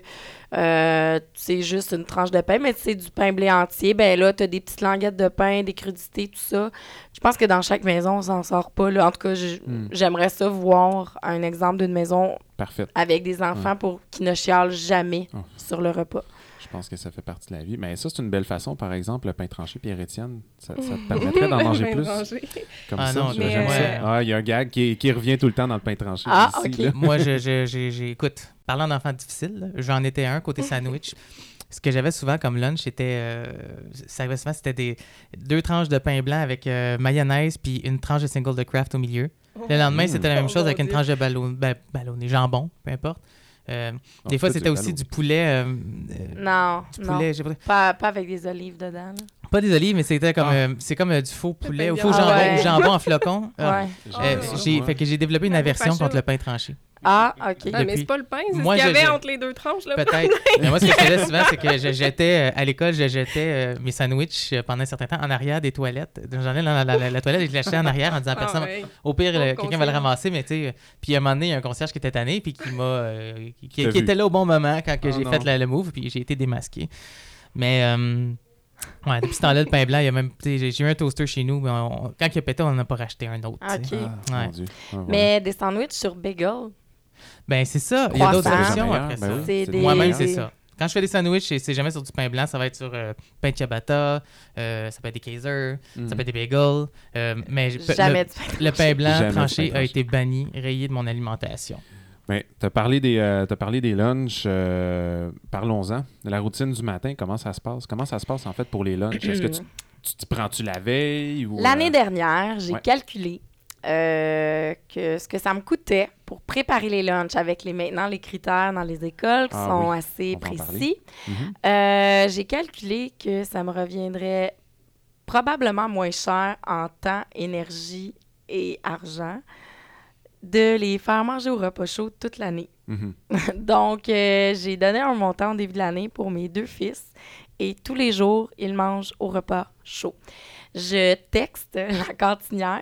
Speaker 4: euh, c'est juste une tranche de pain, mais c'est du pain blé entier. Ben là, tu as des petites languettes de pain, des crudités, tout ça. Je pense que dans chaque maison, on s'en sort pas. Là. En tout cas,
Speaker 2: Hmm.
Speaker 4: j'aimerais ça voir un exemple d'une maison
Speaker 2: Parfait.
Speaker 4: avec des enfants pour qu'ils ne chialent jamais
Speaker 2: Oh.
Speaker 4: sur le repas.
Speaker 2: Je pense que ça fait partie de la vie. Mais ça, c'est une belle façon, par exemple, le pain tranché Pierre-Étienne. Ça, ça te *laughs* permettrait d'en manger plus? Comme
Speaker 1: Ah
Speaker 2: ça,
Speaker 1: non,
Speaker 2: j'aime
Speaker 5: mais,
Speaker 2: ça.
Speaker 1: euh,
Speaker 2: Ah, il y a un gag qui, qui revient tout le temps dans le pain tranché.
Speaker 4: Ah,
Speaker 2: ici,
Speaker 4: ok. *laughs*
Speaker 1: Moi, je, écoute, parlant d'enfants difficiles, j'en étais un côté sandwich. Ce que j'avais souvent comme lunch, c'était. euh, souvent, c'était des deux tranches de pain blanc avec euh, mayonnaise puis une tranche de single de craft au milieu. Le lendemain,
Speaker 2: Mm.
Speaker 1: c'était la même
Speaker 5: Oh,
Speaker 1: chose avec une tranche de ballon, ben, ballonné, jambon, peu importe. Euh,
Speaker 2: Non,
Speaker 1: des fois, c'était aussi du poulet. euh, euh,
Speaker 4: Non,
Speaker 1: du
Speaker 4: non.
Speaker 1: poulet, pas,
Speaker 4: Pas, pas avec des olives dedans. là.
Speaker 1: pas des olives, mais c'était comme,
Speaker 2: Ah.
Speaker 1: euh, c'est comme euh, du faux poulet ou faux
Speaker 5: Ah
Speaker 1: jambon,
Speaker 4: ouais.
Speaker 1: jambon en flocon. Ah.
Speaker 4: Ouais.
Speaker 1: Euh,
Speaker 5: Ah,
Speaker 1: j'ai,
Speaker 2: ouais.
Speaker 1: fait que j'ai développé une
Speaker 5: Ah,
Speaker 1: aversion contre le pain tranché.
Speaker 4: Ah, OK.
Speaker 5: Ah, mais
Speaker 1: Depuis-
Speaker 5: c'est pas le pain, c'est
Speaker 1: Moi,
Speaker 5: ce qu'il y avait
Speaker 1: je-
Speaker 5: entre les deux tranches. Là.
Speaker 1: Peut-être. *laughs* Mais moi, ce que je faisais souvent, c'est que je jetais, euh, à l'école, je jetais euh, mes sandwichs euh, pendant un certain temps en arrière des toilettes. J'en dans la, la- la toilette et je l'achetais en arrière en disant à
Speaker 5: Ah,
Speaker 1: personne.
Speaker 5: ouais.
Speaker 1: Au pire, quelqu'un va le ramasser, mais tu sais. Puis à un moment donné, il y a un concierge qui était tanné, puis qui m'a. euh, qui, était là au bon moment quand que
Speaker 2: Oh
Speaker 1: j'ai
Speaker 2: non.
Speaker 1: fait la- le move, puis j'ai été démasqué. Mais. euh, Ouais, depuis ce temps-là, le pain blanc, il y a même. tu sais, J'ai j'ai eu un toaster chez nous, mais on- quand il a pété, on n'en a pas racheté un autre.
Speaker 4: OK.
Speaker 2: Ah,
Speaker 1: Ouais.
Speaker 2: Ah, voilà.
Speaker 4: Mais des sandwichs sur bagel,
Speaker 1: Ben, c'est ça. Il y a d'autres solutions
Speaker 2: Meilleur,
Speaker 1: après
Speaker 2: ben
Speaker 1: ça.
Speaker 4: des-
Speaker 1: Moi-même, c'est ça. Quand je fais des sandwichs, c'est- jamais sur du pain blanc, ça va être sur euh, pain de ciabatta, euh, ça peut être des Kaiser,
Speaker 2: Mm.
Speaker 1: ça peut être des bagels. euh, mais
Speaker 4: jamais
Speaker 1: le, le pain blanc
Speaker 2: Jamais
Speaker 1: tranché
Speaker 2: pain
Speaker 1: a été banni, rayé de mon alimentation.
Speaker 2: Mais tu as parlé des, euh, t'as parlé des lunchs. euh, Parlons-en. La routine du matin, comment ça se passe? Comment ça se passe en fait pour les lunchs? Est-ce que tu *clears throat* tu t'y prends-tu la veille? ou
Speaker 4: L'année
Speaker 2: euh,
Speaker 4: dernière, j'ai
Speaker 2: ouais.
Speaker 4: calculé euh, que ce que ça me coûtait pour préparer les lunchs avec les maintenant les critères dans les écoles qui
Speaker 2: Ah
Speaker 4: sont
Speaker 2: oui,
Speaker 4: assez
Speaker 2: on
Speaker 4: précis.
Speaker 2: mhm.
Speaker 4: Euh, j'ai calculé que ça me reviendrait probablement moins cher en temps, énergie et argent de les faire manger au repas chaud toute l'année.
Speaker 2: Mhm. *laughs*
Speaker 4: Donc, euh, j'ai donné un montant au début de l'année pour mes deux fils et tous les jours, ils mangent au repas chaud. Je texte *laughs* la cantinière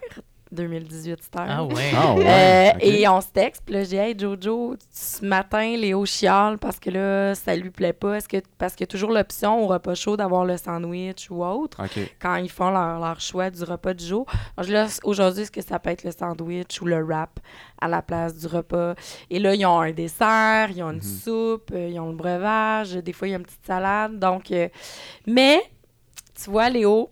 Speaker 4: 2018 style.
Speaker 1: Ah ouais.
Speaker 2: Ah ouais.
Speaker 4: Euh. Et on se texte, puis là, j'ai dit, hey Jojo, ce matin, Léo chiale parce que là, ça lui plaît pas. Est-ce que, parce qu'il y a toujours l'option au repas chaud d'avoir le sandwich ou autre quand ils font leur, leur choix du repas du jour? Aujourd'hui, est-ce que ça peut être le sandwich ou le wrap à la place du repas? Et là, ils ont un dessert, ils ont une
Speaker 2: Mhm.
Speaker 4: soupe, euh, ils ont le breuvage, des fois, il y a une petite salade. Donc, euh, mais, tu vois, Léo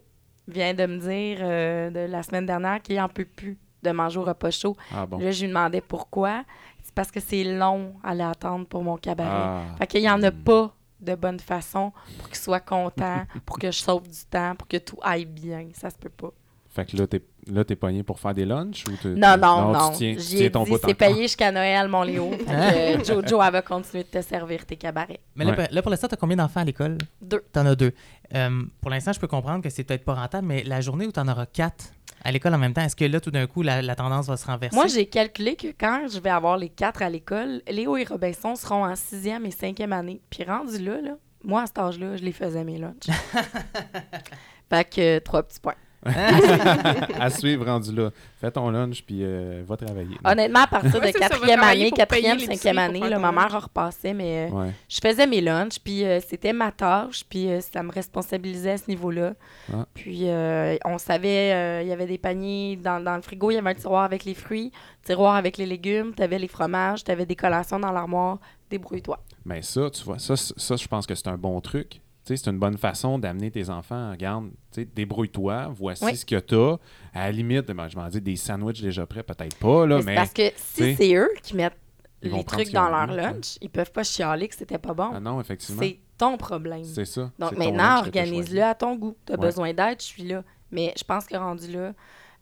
Speaker 4: vient de me dire euh, de la semaine dernière qu'il n'en peut plus de manger au repas chaud.
Speaker 2: Ah bon.
Speaker 4: Là, je lui demandais pourquoi. C'est parce que c'est long à l'attendre pour mon cabaret.
Speaker 2: Ah.
Speaker 4: Fait qu'il n'y en a pas de bonne façon pour qu'il soit content, *laughs* pour que je sauve du temps, pour que tout aille bien. Ça se peut pas.
Speaker 2: Fait que là, t'es, là, t'es pogné pour faire des lunchs ou t'es-
Speaker 4: Non, non, non.
Speaker 2: Tu tiens, tu
Speaker 4: J'y
Speaker 2: tiens
Speaker 4: ai
Speaker 2: ton
Speaker 4: dit, c'est payé jusqu'à Noël, mon Léo. *laughs* Euh, Jojo, elle va continuer de te servir tes cabarets.
Speaker 1: Mais là,
Speaker 2: Ouais.
Speaker 1: là, pour l'instant, t'as combien d'enfants à l'école?
Speaker 4: Deux.
Speaker 1: T'en as deux. Euh, pour l'instant, je peux comprendre que c'est peut-être pas rentable, mais la journée où t'en auras quatre à l'école en même temps, est-ce que là, tout d'un coup, la, la tendance va se renverser?
Speaker 4: Moi, j'ai calculé que quand je vais avoir les quatre à l'école, Léo et Robinson seront en sixième et cinquième année. Puis rendu là, là moi, à cet âge-là, je les faisais mes lunchs. *laughs* fait que euh, trois petits points.
Speaker 2: À suivre rendu là. Fais ton lunch puis euh, va travailler.
Speaker 4: Honnêtement, à partir
Speaker 5: Ouais,
Speaker 4: de quatrième année, quatrième, cinquième année, là, ma mère repassait, mais euh,
Speaker 2: Ouais.
Speaker 4: je faisais mes lunchs, puis euh, c'était ma tâche, puis euh, ça me responsabilisait à ce niveau-là.
Speaker 2: Ah.
Speaker 4: Puis euh, on savait, euh, il y avait des paniers dans, dans le frigo, il y avait un tiroir avec les fruits, tiroir avec les légumes, tu avais les fromages, tu avais des collations dans l'armoire, débrouille-toi.
Speaker 2: Mais ça, tu vois, ça, ça je pense que c'est un bon truc. C'est une bonne façon d'amener tes enfants. Regarde, débrouille-toi, voici
Speaker 4: Oui.
Speaker 2: ce que tu as. À la limite, ben, je m'en dis des sandwichs déjà prêts, peut-être pas, là,
Speaker 4: Mais parce que si c'est eux qui mettent les trucs dans leur
Speaker 2: envie,
Speaker 4: lunch, ils peuvent pas chialer que c'était pas bon.
Speaker 2: Ah non, effectivement.
Speaker 4: c'est ton problème.
Speaker 2: C'est ça.
Speaker 4: Donc maintenant, organise-le à ton goût. Tu as
Speaker 2: Ouais.
Speaker 4: besoin d'aide, je suis là. Mais je pense que rendu là,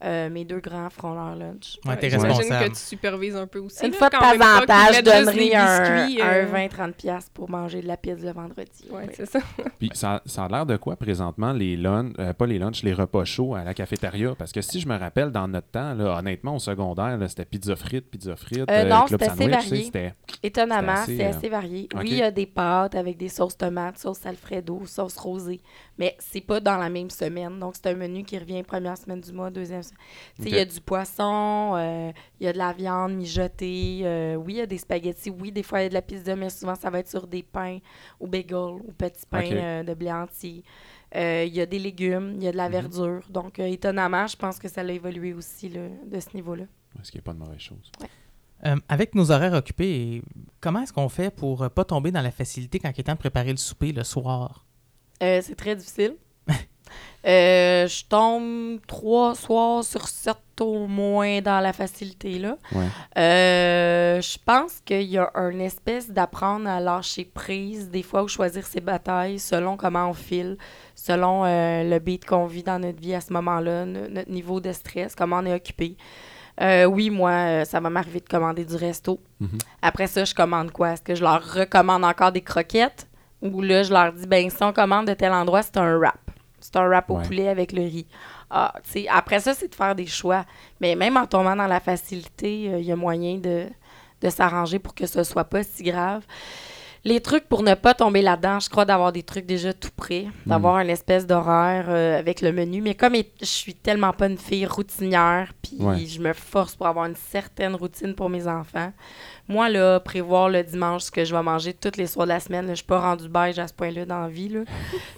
Speaker 4: Euh, mes deux grands feront leur lunch.
Speaker 1: Ouais, t'es
Speaker 5: J'imagine
Speaker 1: responsable.
Speaker 5: que tu supervises un peu aussi.
Speaker 4: Une
Speaker 5: là,
Speaker 4: fois de temps en temps, je donnerai un,
Speaker 5: biscuits,
Speaker 4: un
Speaker 5: euh,
Speaker 4: 20-30$ piastres pour manger de la pizza le vendredi.
Speaker 5: Ouais,
Speaker 4: Oui.
Speaker 5: c'est ça.
Speaker 2: Puis ça, ça a l'air de quoi présentement, les lunchs, euh, pas les lunchs, les repas chauds à la cafétéria? Parce que si je me rappelle, dans notre temps, là, honnêtement, au secondaire, c'était pizza frite, pizza frite,
Speaker 4: Euh, non,
Speaker 2: club
Speaker 4: c'était assez
Speaker 2: sandwich, tu sais,
Speaker 4: varié.
Speaker 2: c'était-
Speaker 4: Étonnamment,
Speaker 2: C'est assez, euh,
Speaker 4: varié. Oui, il y a des pâtes avec des sauces tomates, sauce alfredo, sauce rosée, mais c'est pas dans la même semaine. Donc, c'est un menu qui revient première semaine du mois, deuxième il y a du poisson, euh, il y a de la viande mijotée, euh, oui, il y a des spaghettis, oui, des fois, il y a de la pizza, mais souvent, ça va être sur des pains ou bagels ou petits pains euh, de blé entier. Euh, Il y a des légumes, il y a de la
Speaker 2: Mhm.
Speaker 4: verdure. Donc, euh, étonnamment, je pense que ça a évolué aussi là, de ce niveau-là.
Speaker 2: Ce qui n'est pas de mauvaise chose.
Speaker 1: Euh, avec nos horaires occupés, comment est-ce qu'on fait pour euh, pas tomber dans la facilité quand il est temps de préparer le souper le soir?
Speaker 4: Euh, c'est très difficile. *laughs* Euh, je tombe trois soirs sur sept au moins dans la facilité là.
Speaker 2: Ouais.
Speaker 4: Euh, je pense qu'il y a une espèce d'apprendre à lâcher prise, des fois, ou choisir ses batailles selon comment on file, selon euh, le beat qu'on vit dans notre vie à ce moment-là, no- notre niveau de stress, comment on est occupé. Euh, oui, moi, euh, ça va m'arriver de commander du resto.
Speaker 2: Mhm.
Speaker 4: Après ça, je commande quoi? Est-ce que je leur recommande encore des croquettes? Ou là, je leur dis, ben, si on commande de tel endroit, c'est un wrap. C'est un wrap au
Speaker 2: Ouais.
Speaker 4: poulet avec le riz. Ah, tu sais, après ça, c'est de faire des choix. Mais même en tombant dans la facilité, euh, il y a moyen de, de s'arranger pour que ce soit pas si grave. Les trucs pour ne pas tomber là-dedans, je crois d'avoir des trucs déjà tout prêts, d'avoir une espèce d'horaire euh, avec le menu. Mais comme je suis tellement pas une fille routinière, puis
Speaker 2: Ouais.
Speaker 4: je me force pour avoir une certaine routine pour mes enfants, moi, là, prévoir le dimanche ce que je vais manger tous les soirs de la semaine, je suis pas rendue beige à ce point-là dans la vie. là.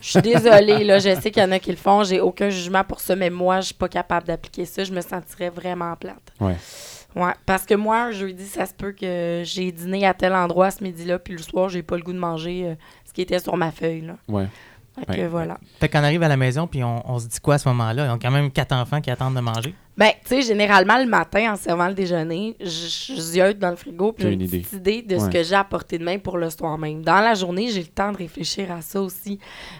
Speaker 4: Je suis désolée, là, je sais qu'il y en a qui le font, j'ai aucun jugement pour ça, mais moi, je suis pas capable d'appliquer ça, je me sentirais vraiment plate.
Speaker 2: Ouais.
Speaker 4: Ouais, parce que moi, un jeudi, ça se peut que j'ai dîné à tel endroit ce midi-là, puis le soir, j'ai pas le goût de manger euh, ce qui était sur ma feuille. Là. Fait voilà.
Speaker 1: Fait qu'on arrive à la maison puis on, on se dit quoi à ce moment-là? Ils ont quand même quatre enfants qui attendent de manger.
Speaker 4: Ben, tu sais, généralement, le matin, en servant le déjeuner, je ziote dans le frigo, puis j'ai
Speaker 2: une
Speaker 4: une
Speaker 2: idée.
Speaker 4: petite idée de ce que j'ai à portée de main pour le soir même. Dans la journée, j'ai le temps de réfléchir à ça aussi.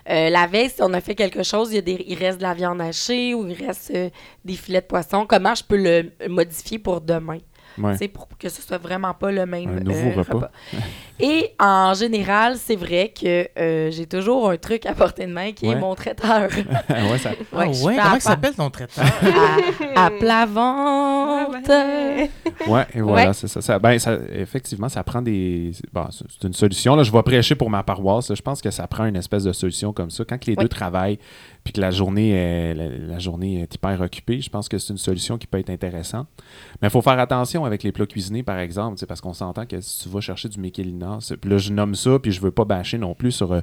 Speaker 4: Euh, la veille, si on a fait quelque chose, il, y a des, il reste de la viande hachée ou il reste euh, des filets de poisson, comment je peux le modifier pour demain?
Speaker 2: Ouais.
Speaker 4: Tu sais, pour que ce soit vraiment pas le même
Speaker 2: Un nouveau
Speaker 4: euh,
Speaker 2: repas. *laughs*
Speaker 4: Et en général, c'est vrai que euh, j'ai toujours un truc à portée de main qui
Speaker 2: Ouais.
Speaker 4: est mon traiteur. *laughs*
Speaker 2: ouais, ça...
Speaker 1: Ah
Speaker 4: Ouais, fais
Speaker 1: comment
Speaker 4: à
Speaker 1: s'appelle ton traiteur? *laughs*
Speaker 4: à, à plat.
Speaker 5: Ouais.
Speaker 2: Ouais, et voilà,
Speaker 4: Ouais.
Speaker 2: c'est ça. ça- ben, ça- Effectivement, ça prend des. bon, c'est une solution. Là, je vais prêcher pour ma paroisse. là. Je pense que ça prend une espèce de solution comme ça. Quand que les deux travaillent puis que la journée, est, la, la journée est hyper occupée, je pense que c'est une solution qui peut être intéressante. Mais il faut faire attention avec les plats cuisinés, par exemple, parce qu'on s'entend que si tu vas chercher du Michelina, puis là, je nomme ça, puis je veux pas bâcher non plus sur, euh,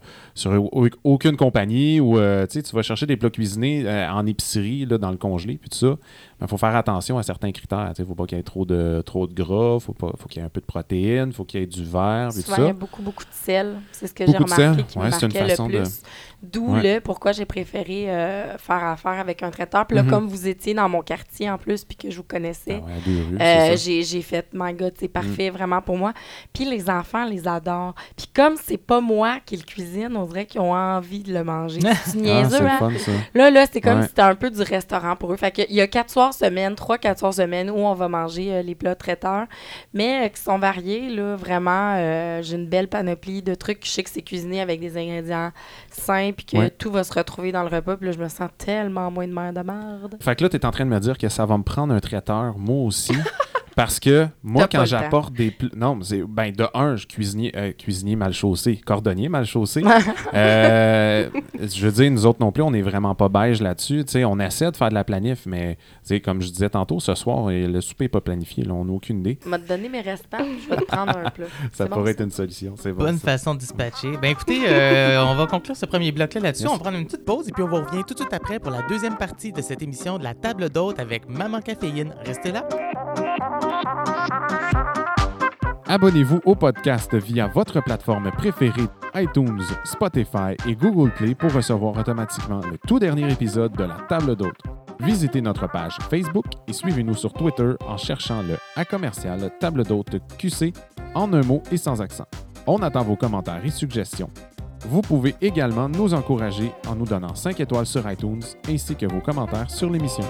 Speaker 2: aucune compagnie ou euh, tu vas chercher des plats cuisinés euh, en épicerie, là, dans le congelé, puis tout ça. Il faut faire attention à certains critères. Il ne faut pas qu'il y ait trop de, trop de gras, faut pas, faut qu'il y ait un peu de protéines, faut qu'il y ait du verre, puis tout
Speaker 4: Souvent, il y a
Speaker 2: ça.
Speaker 4: beaucoup, beaucoup de sel. C'est ce que j'ai
Speaker 2: de
Speaker 4: remarqué qui
Speaker 2: Ouais,
Speaker 4: me
Speaker 2: c'est une
Speaker 4: marquait
Speaker 2: façon
Speaker 4: le
Speaker 2: de-
Speaker 4: plus. D'où
Speaker 2: Ouais.
Speaker 4: le pourquoi j'ai préféré euh, faire affaire avec un traiteur. Puis là,
Speaker 2: Mhm.
Speaker 4: comme vous étiez dans mon quartier en plus, puis que je vous connaissais,
Speaker 2: Ah ouais,
Speaker 4: euh,
Speaker 2: ça.
Speaker 4: J'ai fait, my God, c'est parfait vraiment pour moi. Puis les enfants les adorent. Puis comme c'est pas moi qui le cuisine, on dirait qu'ils ont envie de le manger. *laughs* C'est
Speaker 2: Ah,
Speaker 4: niaiseux,
Speaker 2: le
Speaker 4: hein?
Speaker 2: fun, ça.
Speaker 4: Là, là, c'est comme
Speaker 2: Ouais.
Speaker 4: si c'était un peu du restaurant pour eux. Fait qu'il y a quatre soirs semaine, trois, quatre soirs semaine où on va manger euh, les plats traiteurs, mais euh, qui sont variés, là. Vraiment, euh, j'ai une belle panoplie de trucs. Je sais que c'est cuisiné avec des ingrédients sains, puis que
Speaker 2: Ouais.
Speaker 4: tout va se retrouver dans le repas. Puis là, je me sens tellement moins de merde de merde.
Speaker 2: Fait que là, tu es en train de me dire que ça va me prendre un traiteur, moi aussi. *laughs* Parce que moi, quand j'apporte des plats. Non, mais c'est. Ben, de un, je cuisinier, euh, cuisinier mal chaussé, cordonnier mal chaussé. *laughs* Euh, je veux dire, nous autres non plus, on n'est vraiment pas beige là-dessus. Tu sais, on essaie de faire de la planif, mais tu sais, comme je disais tantôt, ce soir, euh, le souper n'est pas planifié. Là, on n'a aucune idée.
Speaker 4: Je vais te donner mes restants, je vais te prendre un plat. *laughs*
Speaker 2: Ça
Speaker 4: C'est bon,
Speaker 2: pourrait
Speaker 4: ça?
Speaker 2: être une solution. C'est bon.
Speaker 1: Bonne
Speaker 2: ça.
Speaker 1: façon de dispatcher. Ben écoutez, euh, on va conclure ce premier bloc-là là-dessus.
Speaker 2: Yes.
Speaker 1: On va prendre une petite pause et puis on va revenir tout de suite après pour la deuxième partie de cette émission de la table d'hôte avec Maman Caféine. Restez là.
Speaker 2: Abonnez-vous au podcast via votre plateforme préférée iTunes, Spotify et Google Play pour recevoir automatiquement le tout dernier épisode de la table d'hôte. Visitez notre page Facebook et suivez-nous sur Twitter en cherchant le A commercial table d'hôte QC en un mot et sans accent. On attend vos commentaires et suggestions. Vous pouvez également nous encourager en nous donnant 5 étoiles sur iTunes ainsi que vos commentaires sur l'émission.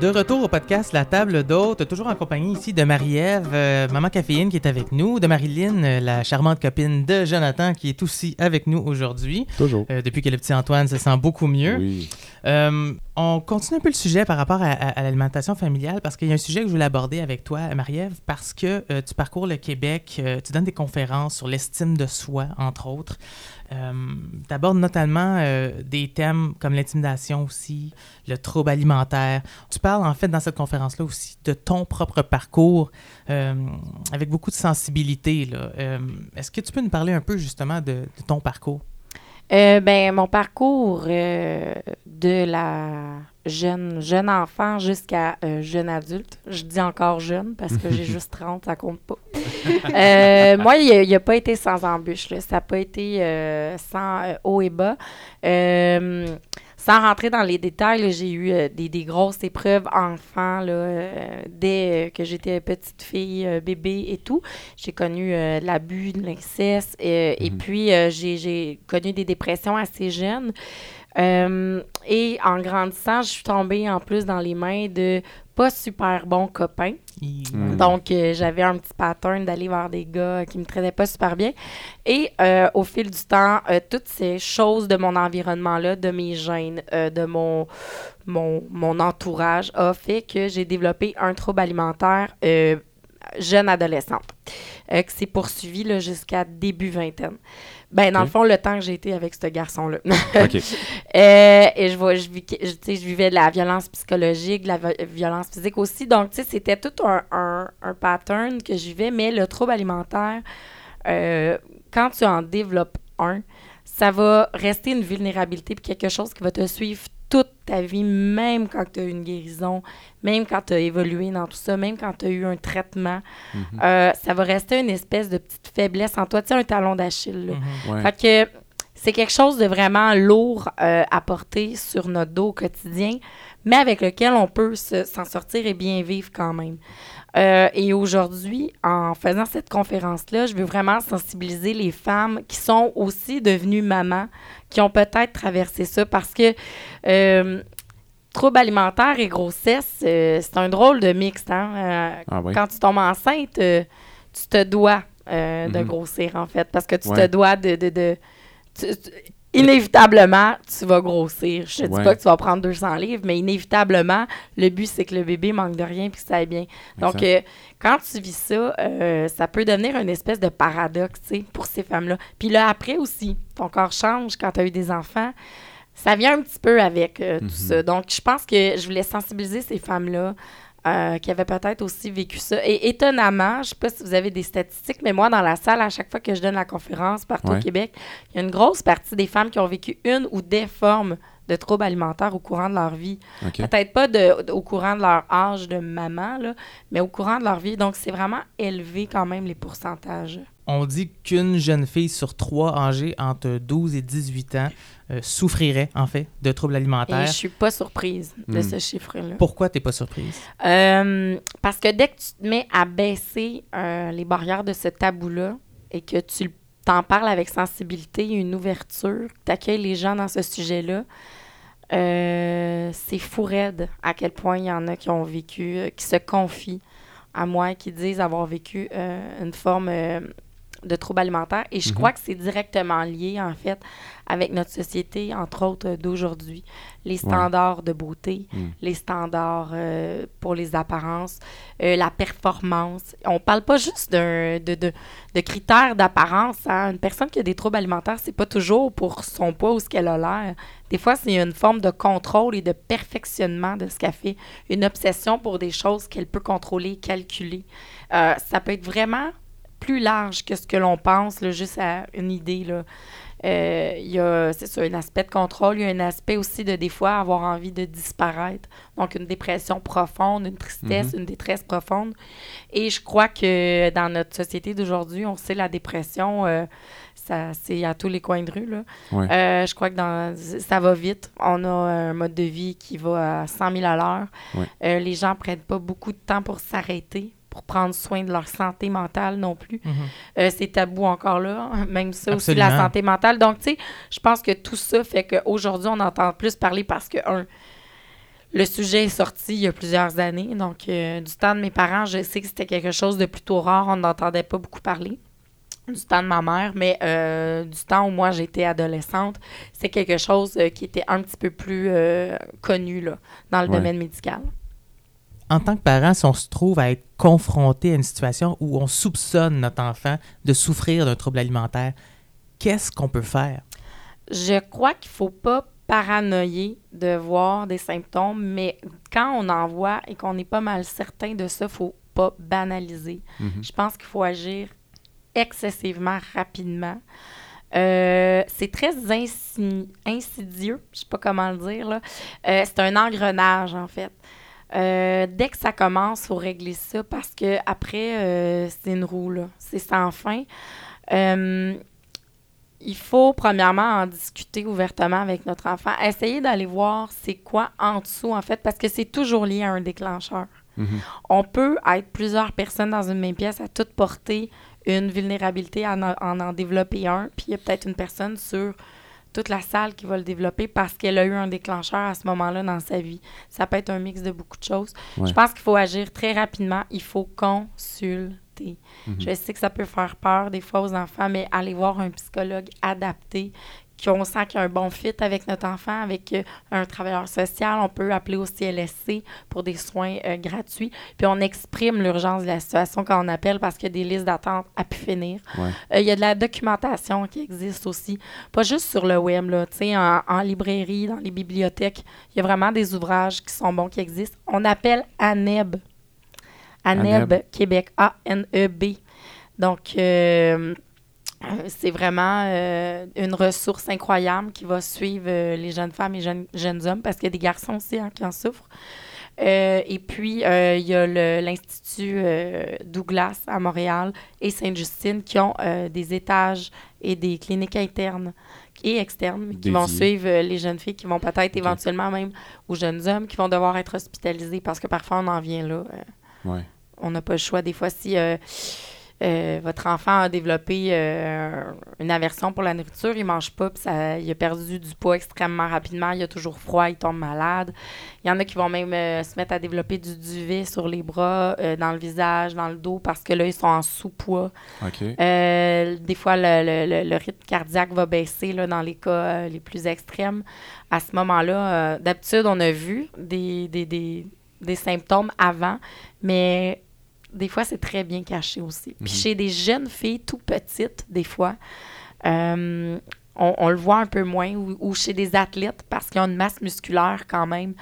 Speaker 1: De retour au podcast La Table d'Hôte, toujours en compagnie ici de Marie-Ève, euh, Maman Caféine qui est avec nous, de Marilyn, euh, la charmante copine de Jonathan qui est aussi avec nous aujourd'hui.
Speaker 2: Toujours.
Speaker 1: Euh, depuis que le petit Antoine se sent beaucoup mieux.
Speaker 2: Oui.
Speaker 1: On continue un peu le sujet par rapport à, l'alimentation familiale parce qu'il y a un sujet que je voulais aborder avec toi, Marie-Ève, parce que euh, tu parcours le Québec, euh, tu donnes des conférences sur l'estime de soi, entre autres. Euh, tu abordes notamment des thèmes comme l'intimidation aussi, le trouble alimentaire. Tu parles en fait dans cette conférence-là aussi de ton propre parcours avec beaucoup de sensibilité. Est-ce que tu peux nous parler un peu justement de ton parcours?
Speaker 4: Euh, ben, mon parcours euh, de la jeune, jeune enfant jusqu'à euh, jeune adulte, je dis encore jeune parce que j'ai *laughs* juste 30, ça compte pas. Moi, il n'a pas été sans embûche. là. Ça n'a pas été sans haut et bas. Sans rentrer dans les détails, j'ai eu euh, des, des grosses épreuves enfant là, euh, dès euh, que j'étais petite fille, euh, bébé et tout. J'ai connu de l'abus, de l'inceste, et
Speaker 2: Mhm.
Speaker 4: puis j'ai- connu des dépressions assez jeunes. Et en grandissant, je suis tombée en plus dans les mains de pas super bons copains.
Speaker 2: Mm.
Speaker 4: Donc, euh, j'avais un petit pattern d'aller vers des gars qui me traitaient pas super bien. Et euh, au fil du temps, euh, toutes ces choses de mon environnement-là, de mes gènes, euh, de mon, mon, mon entourage, a fait que j'ai développé un trouble alimentaire euh, jeune adolescente, euh, qui s'est poursuivi là, jusqu'à début vingtaine. Ben, dans le fond, le temps que j'ai été avec ce garçon-là. *laughs*
Speaker 2: OK.
Speaker 4: Euh, et je, vois, je, je, vivais de la violence psychologique, de la vi- violence physique aussi. Donc, tu sais, c'était tout un, un, un pattern que je vivais. Mais le trouble alimentaire, euh, quand tu en développes un, ça va rester une vulnérabilité puis quelque chose qui va te suivre toute ta vie, même quand tu as eu une guérison, même quand tu as évolué dans tout ça, même quand tu as eu un traitement.
Speaker 2: Mhm.
Speaker 4: Euh, ça va rester une espèce de petite faiblesse en toi, tu sais, un talon d'Achille.
Speaker 1: Mhm.
Speaker 2: Ouais.
Speaker 4: Fait que c'est quelque chose de vraiment lourd euh, à porter sur notre dos au quotidien, mais avec lequel on peut se- s'en sortir et bien vivre quand même. Euh, et aujourd'hui, en faisant cette conférence-là, je veux vraiment sensibiliser les femmes qui sont aussi devenues mamans, qui ont peut-être traversé ça parce que euh, trouble alimentaire et grossesse, euh, c'est un drôle de mixte. Hein? Euh,
Speaker 2: Ah oui.
Speaker 4: quand tu tombes enceinte, euh, tu te dois de
Speaker 2: Mhm.
Speaker 4: grossir, en fait, parce que tu te dois de... de, de- tu- tu- inévitablement, tu vas grossir. Je te dis
Speaker 2: Ouais.
Speaker 4: pas que tu vas prendre 200 livres, mais inévitablement, le but, c'est que le bébé manque de rien puis que ça aille bien. Donc, euh, quand tu vis ça, euh, ça peut devenir une espèce de paradoxe, tu sais, pour ces femmes-là. Puis là, après aussi, ton corps change quand tu as eu des enfants. Ça vient un petit peu avec euh, tout
Speaker 2: Mhm.
Speaker 4: ça. Donc, je pense que je voulais sensibiliser ces femmes-là euh, qui avaient peut-être aussi vécu ça. Et étonnamment, je sais pas si vous avez des statistiques, mais moi, dans la salle, à chaque fois que je donne la conférence partout
Speaker 2: Ouais.
Speaker 4: au Québec, il y a une grosse partie des femmes qui ont vécu une ou des formes de troubles alimentaires au courant de leur vie. Peut-être pas de, de- au courant de leur âge de maman, là, mais au courant de leur vie. Donc, c'est vraiment élevé quand même les pourcentages.
Speaker 1: On dit qu'une jeune fille sur trois âgée entre 12 et 18 ans euh, souffrirait, en fait, de troubles
Speaker 4: Et
Speaker 1: alimentaires.
Speaker 4: je suis pas surprise de
Speaker 2: Mm.
Speaker 4: ce chiffre-là.
Speaker 1: Pourquoi t'es pas surprise?
Speaker 4: Euh, parce que dès que tu te mets à baisser euh, les barrières de ce tabou-là et que tu t'en parles avec sensibilité, une ouverture, que tu accueilles les gens dans ce sujet-là, euh, c'est fou raide à quel point il y en a qui ont vécu, qui se confient à moi, qui disent avoir vécu euh, une forme euh, de trouble alimentaire. Et je
Speaker 2: Mhm.
Speaker 4: crois que c'est directement lié, en fait, avec notre société, entre autres, d'aujourd'hui. Les standards de beauté,
Speaker 2: Mm.
Speaker 4: les standards euh, pour les apparences, euh, la performance. On parle pas juste de, de, de critères d'apparence. hein. Une personne qui a des troubles alimentaires, c'est pas toujours pour son poids ou ce qu'elle a l'air. Des fois, c'est une forme de contrôle et de perfectionnement de ce qu'elle fait. Une obsession pour des choses qu'elle peut contrôler, calculer. Euh, ça peut être vraiment plus large que ce que l'on pense, là, juste à une idée. Là. Euh, Il y a, c'est ça, un aspect de contrôle. Il y a un aspect aussi de, des fois, avoir envie de disparaître. Donc, une dépression profonde, une tristesse, une détresse profonde. Et je crois que dans notre société d'aujourd'hui, on sait la dépression, euh, ça, c'est à tous les coins de rue. Là. Euh, je crois que dans, ça va vite. On a un mode de vie qui va à 100 000 à l'heure. Les gens prennent pas beaucoup de temps pour s'arrêter, pour prendre soin de leur santé mentale non plus.
Speaker 1: Mhm.
Speaker 4: Euh, c'est tabou encore là, *laughs* même ça aussi, la santé mentale. Donc, tu sais, je pense que tout ça fait qu'aujourd'hui, on entend plus parler parce que, un, le sujet est sorti il y a plusieurs années. Donc, euh, du temps de mes parents, je sais que c'était quelque chose de plutôt rare. On n'entendait pas beaucoup parler du temps de ma mère, mais euh, du temps où moi j'étais adolescente, c'est quelque chose euh, qui était un petit peu plus connu là, dans le
Speaker 2: Ouais.
Speaker 4: domaine médical.
Speaker 1: En tant que parent, si on se trouve à être confronté à une situation où on soupçonne notre enfant de souffrir d'un trouble alimentaire, qu'est-ce qu'on peut faire?
Speaker 4: Je crois qu'il faut pas paranoïer de voir des symptômes, mais quand on en voit et qu'on est pas mal certain de ça, faut pas banaliser.
Speaker 2: Mhm.
Speaker 4: Je pense qu'il faut agir excessivement rapidement. Euh, c'est très insi- insidieux, je sais pas comment le dire. là. Euh, c'est un engrenage, en fait. Euh, dès que ça commence, il faut régler ça parce que après, euh, c'est une roue, là. C'est sans fin. Euh, il faut, premièrement, en discuter ouvertement avec notre enfant. Essayer d'aller voir c'est quoi en dessous, en fait, parce que c'est toujours lié à un déclencheur.
Speaker 2: Mhm.
Speaker 4: On peut être plusieurs personnes dans une même pièce à toutes porter une vulnérabilité à en en, en développer un, puis il y a peut-être une personne sur toute la salle qui va le développer parce qu'elle a eu un déclencheur à ce moment-là dans sa vie. Ça peut être un mix de beaucoup de choses.
Speaker 2: Ouais.
Speaker 4: Je pense qu'il faut agir très rapidement. Il faut consulter.
Speaker 2: Mhm.
Speaker 4: Je sais que ça peut faire peur des fois aux enfants, mais aller voir un psychologue adapté, qu'on sent qu'il y a un bon fit avec notre enfant, avec euh, un travailleur social. On peut appeler au CLSC pour des soins euh, gratuits. Puis on exprime l'urgence de la situation quand on appelle parce qu'il y a des listes d'attente à pu finir.
Speaker 2: Ouais.
Speaker 4: Euh, Il y a de la documentation qui existe aussi, pas juste sur le web, là, tu sais, en, en librairie, dans les bibliothèques. Il y a vraiment des ouvrages qui sont bons, qui existent. On appelle ANEB. ANEB,
Speaker 2: ANEB.
Speaker 4: Québec, A-N-E-B. Donc, euh, c'est vraiment euh, une ressource incroyable qui va suivre euh, les jeunes femmes et jeunes, jeunes hommes, parce qu'il y a des garçons aussi hein, qui en souffrent. Euh, et puis, euh, il y a l'Institut euh, Douglas à Montréal et Sainte-Justine qui ont euh, des étages et des cliniques internes et externes qui vont suivre euh, les jeunes filles qui vont peut-être éventuellement même aux jeunes hommes qui vont devoir être hospitalisés parce que parfois on en vient là. euh,
Speaker 2: Ouais.
Speaker 4: on n'a pas le choix. Des fois, si euh, votre enfant a développé euh, une aversion pour la nourriture, il mange pas, puis ça, il a perdu du poids extrêmement rapidement, il a toujours froid, il tombe malade. Il y en a qui vont même euh, se mettre à développer du duvet sur les bras, dans le visage, dans le dos, parce que là, ils sont en sous-poids. Des fois, le, le- le- le rythme cardiaque va baisser là, dans les cas les plus extrêmes. À ce moment-là, d'habitude, on a vu des, des, des, des symptômes avant, mais des fois, c'est très bien caché aussi. Puis
Speaker 2: Mhm.
Speaker 4: chez des jeunes filles tout petites, des fois, euh, on, on le voit un peu moins, ou, ou chez des athlètes parce qu'ils ont une masse musculaire quand même.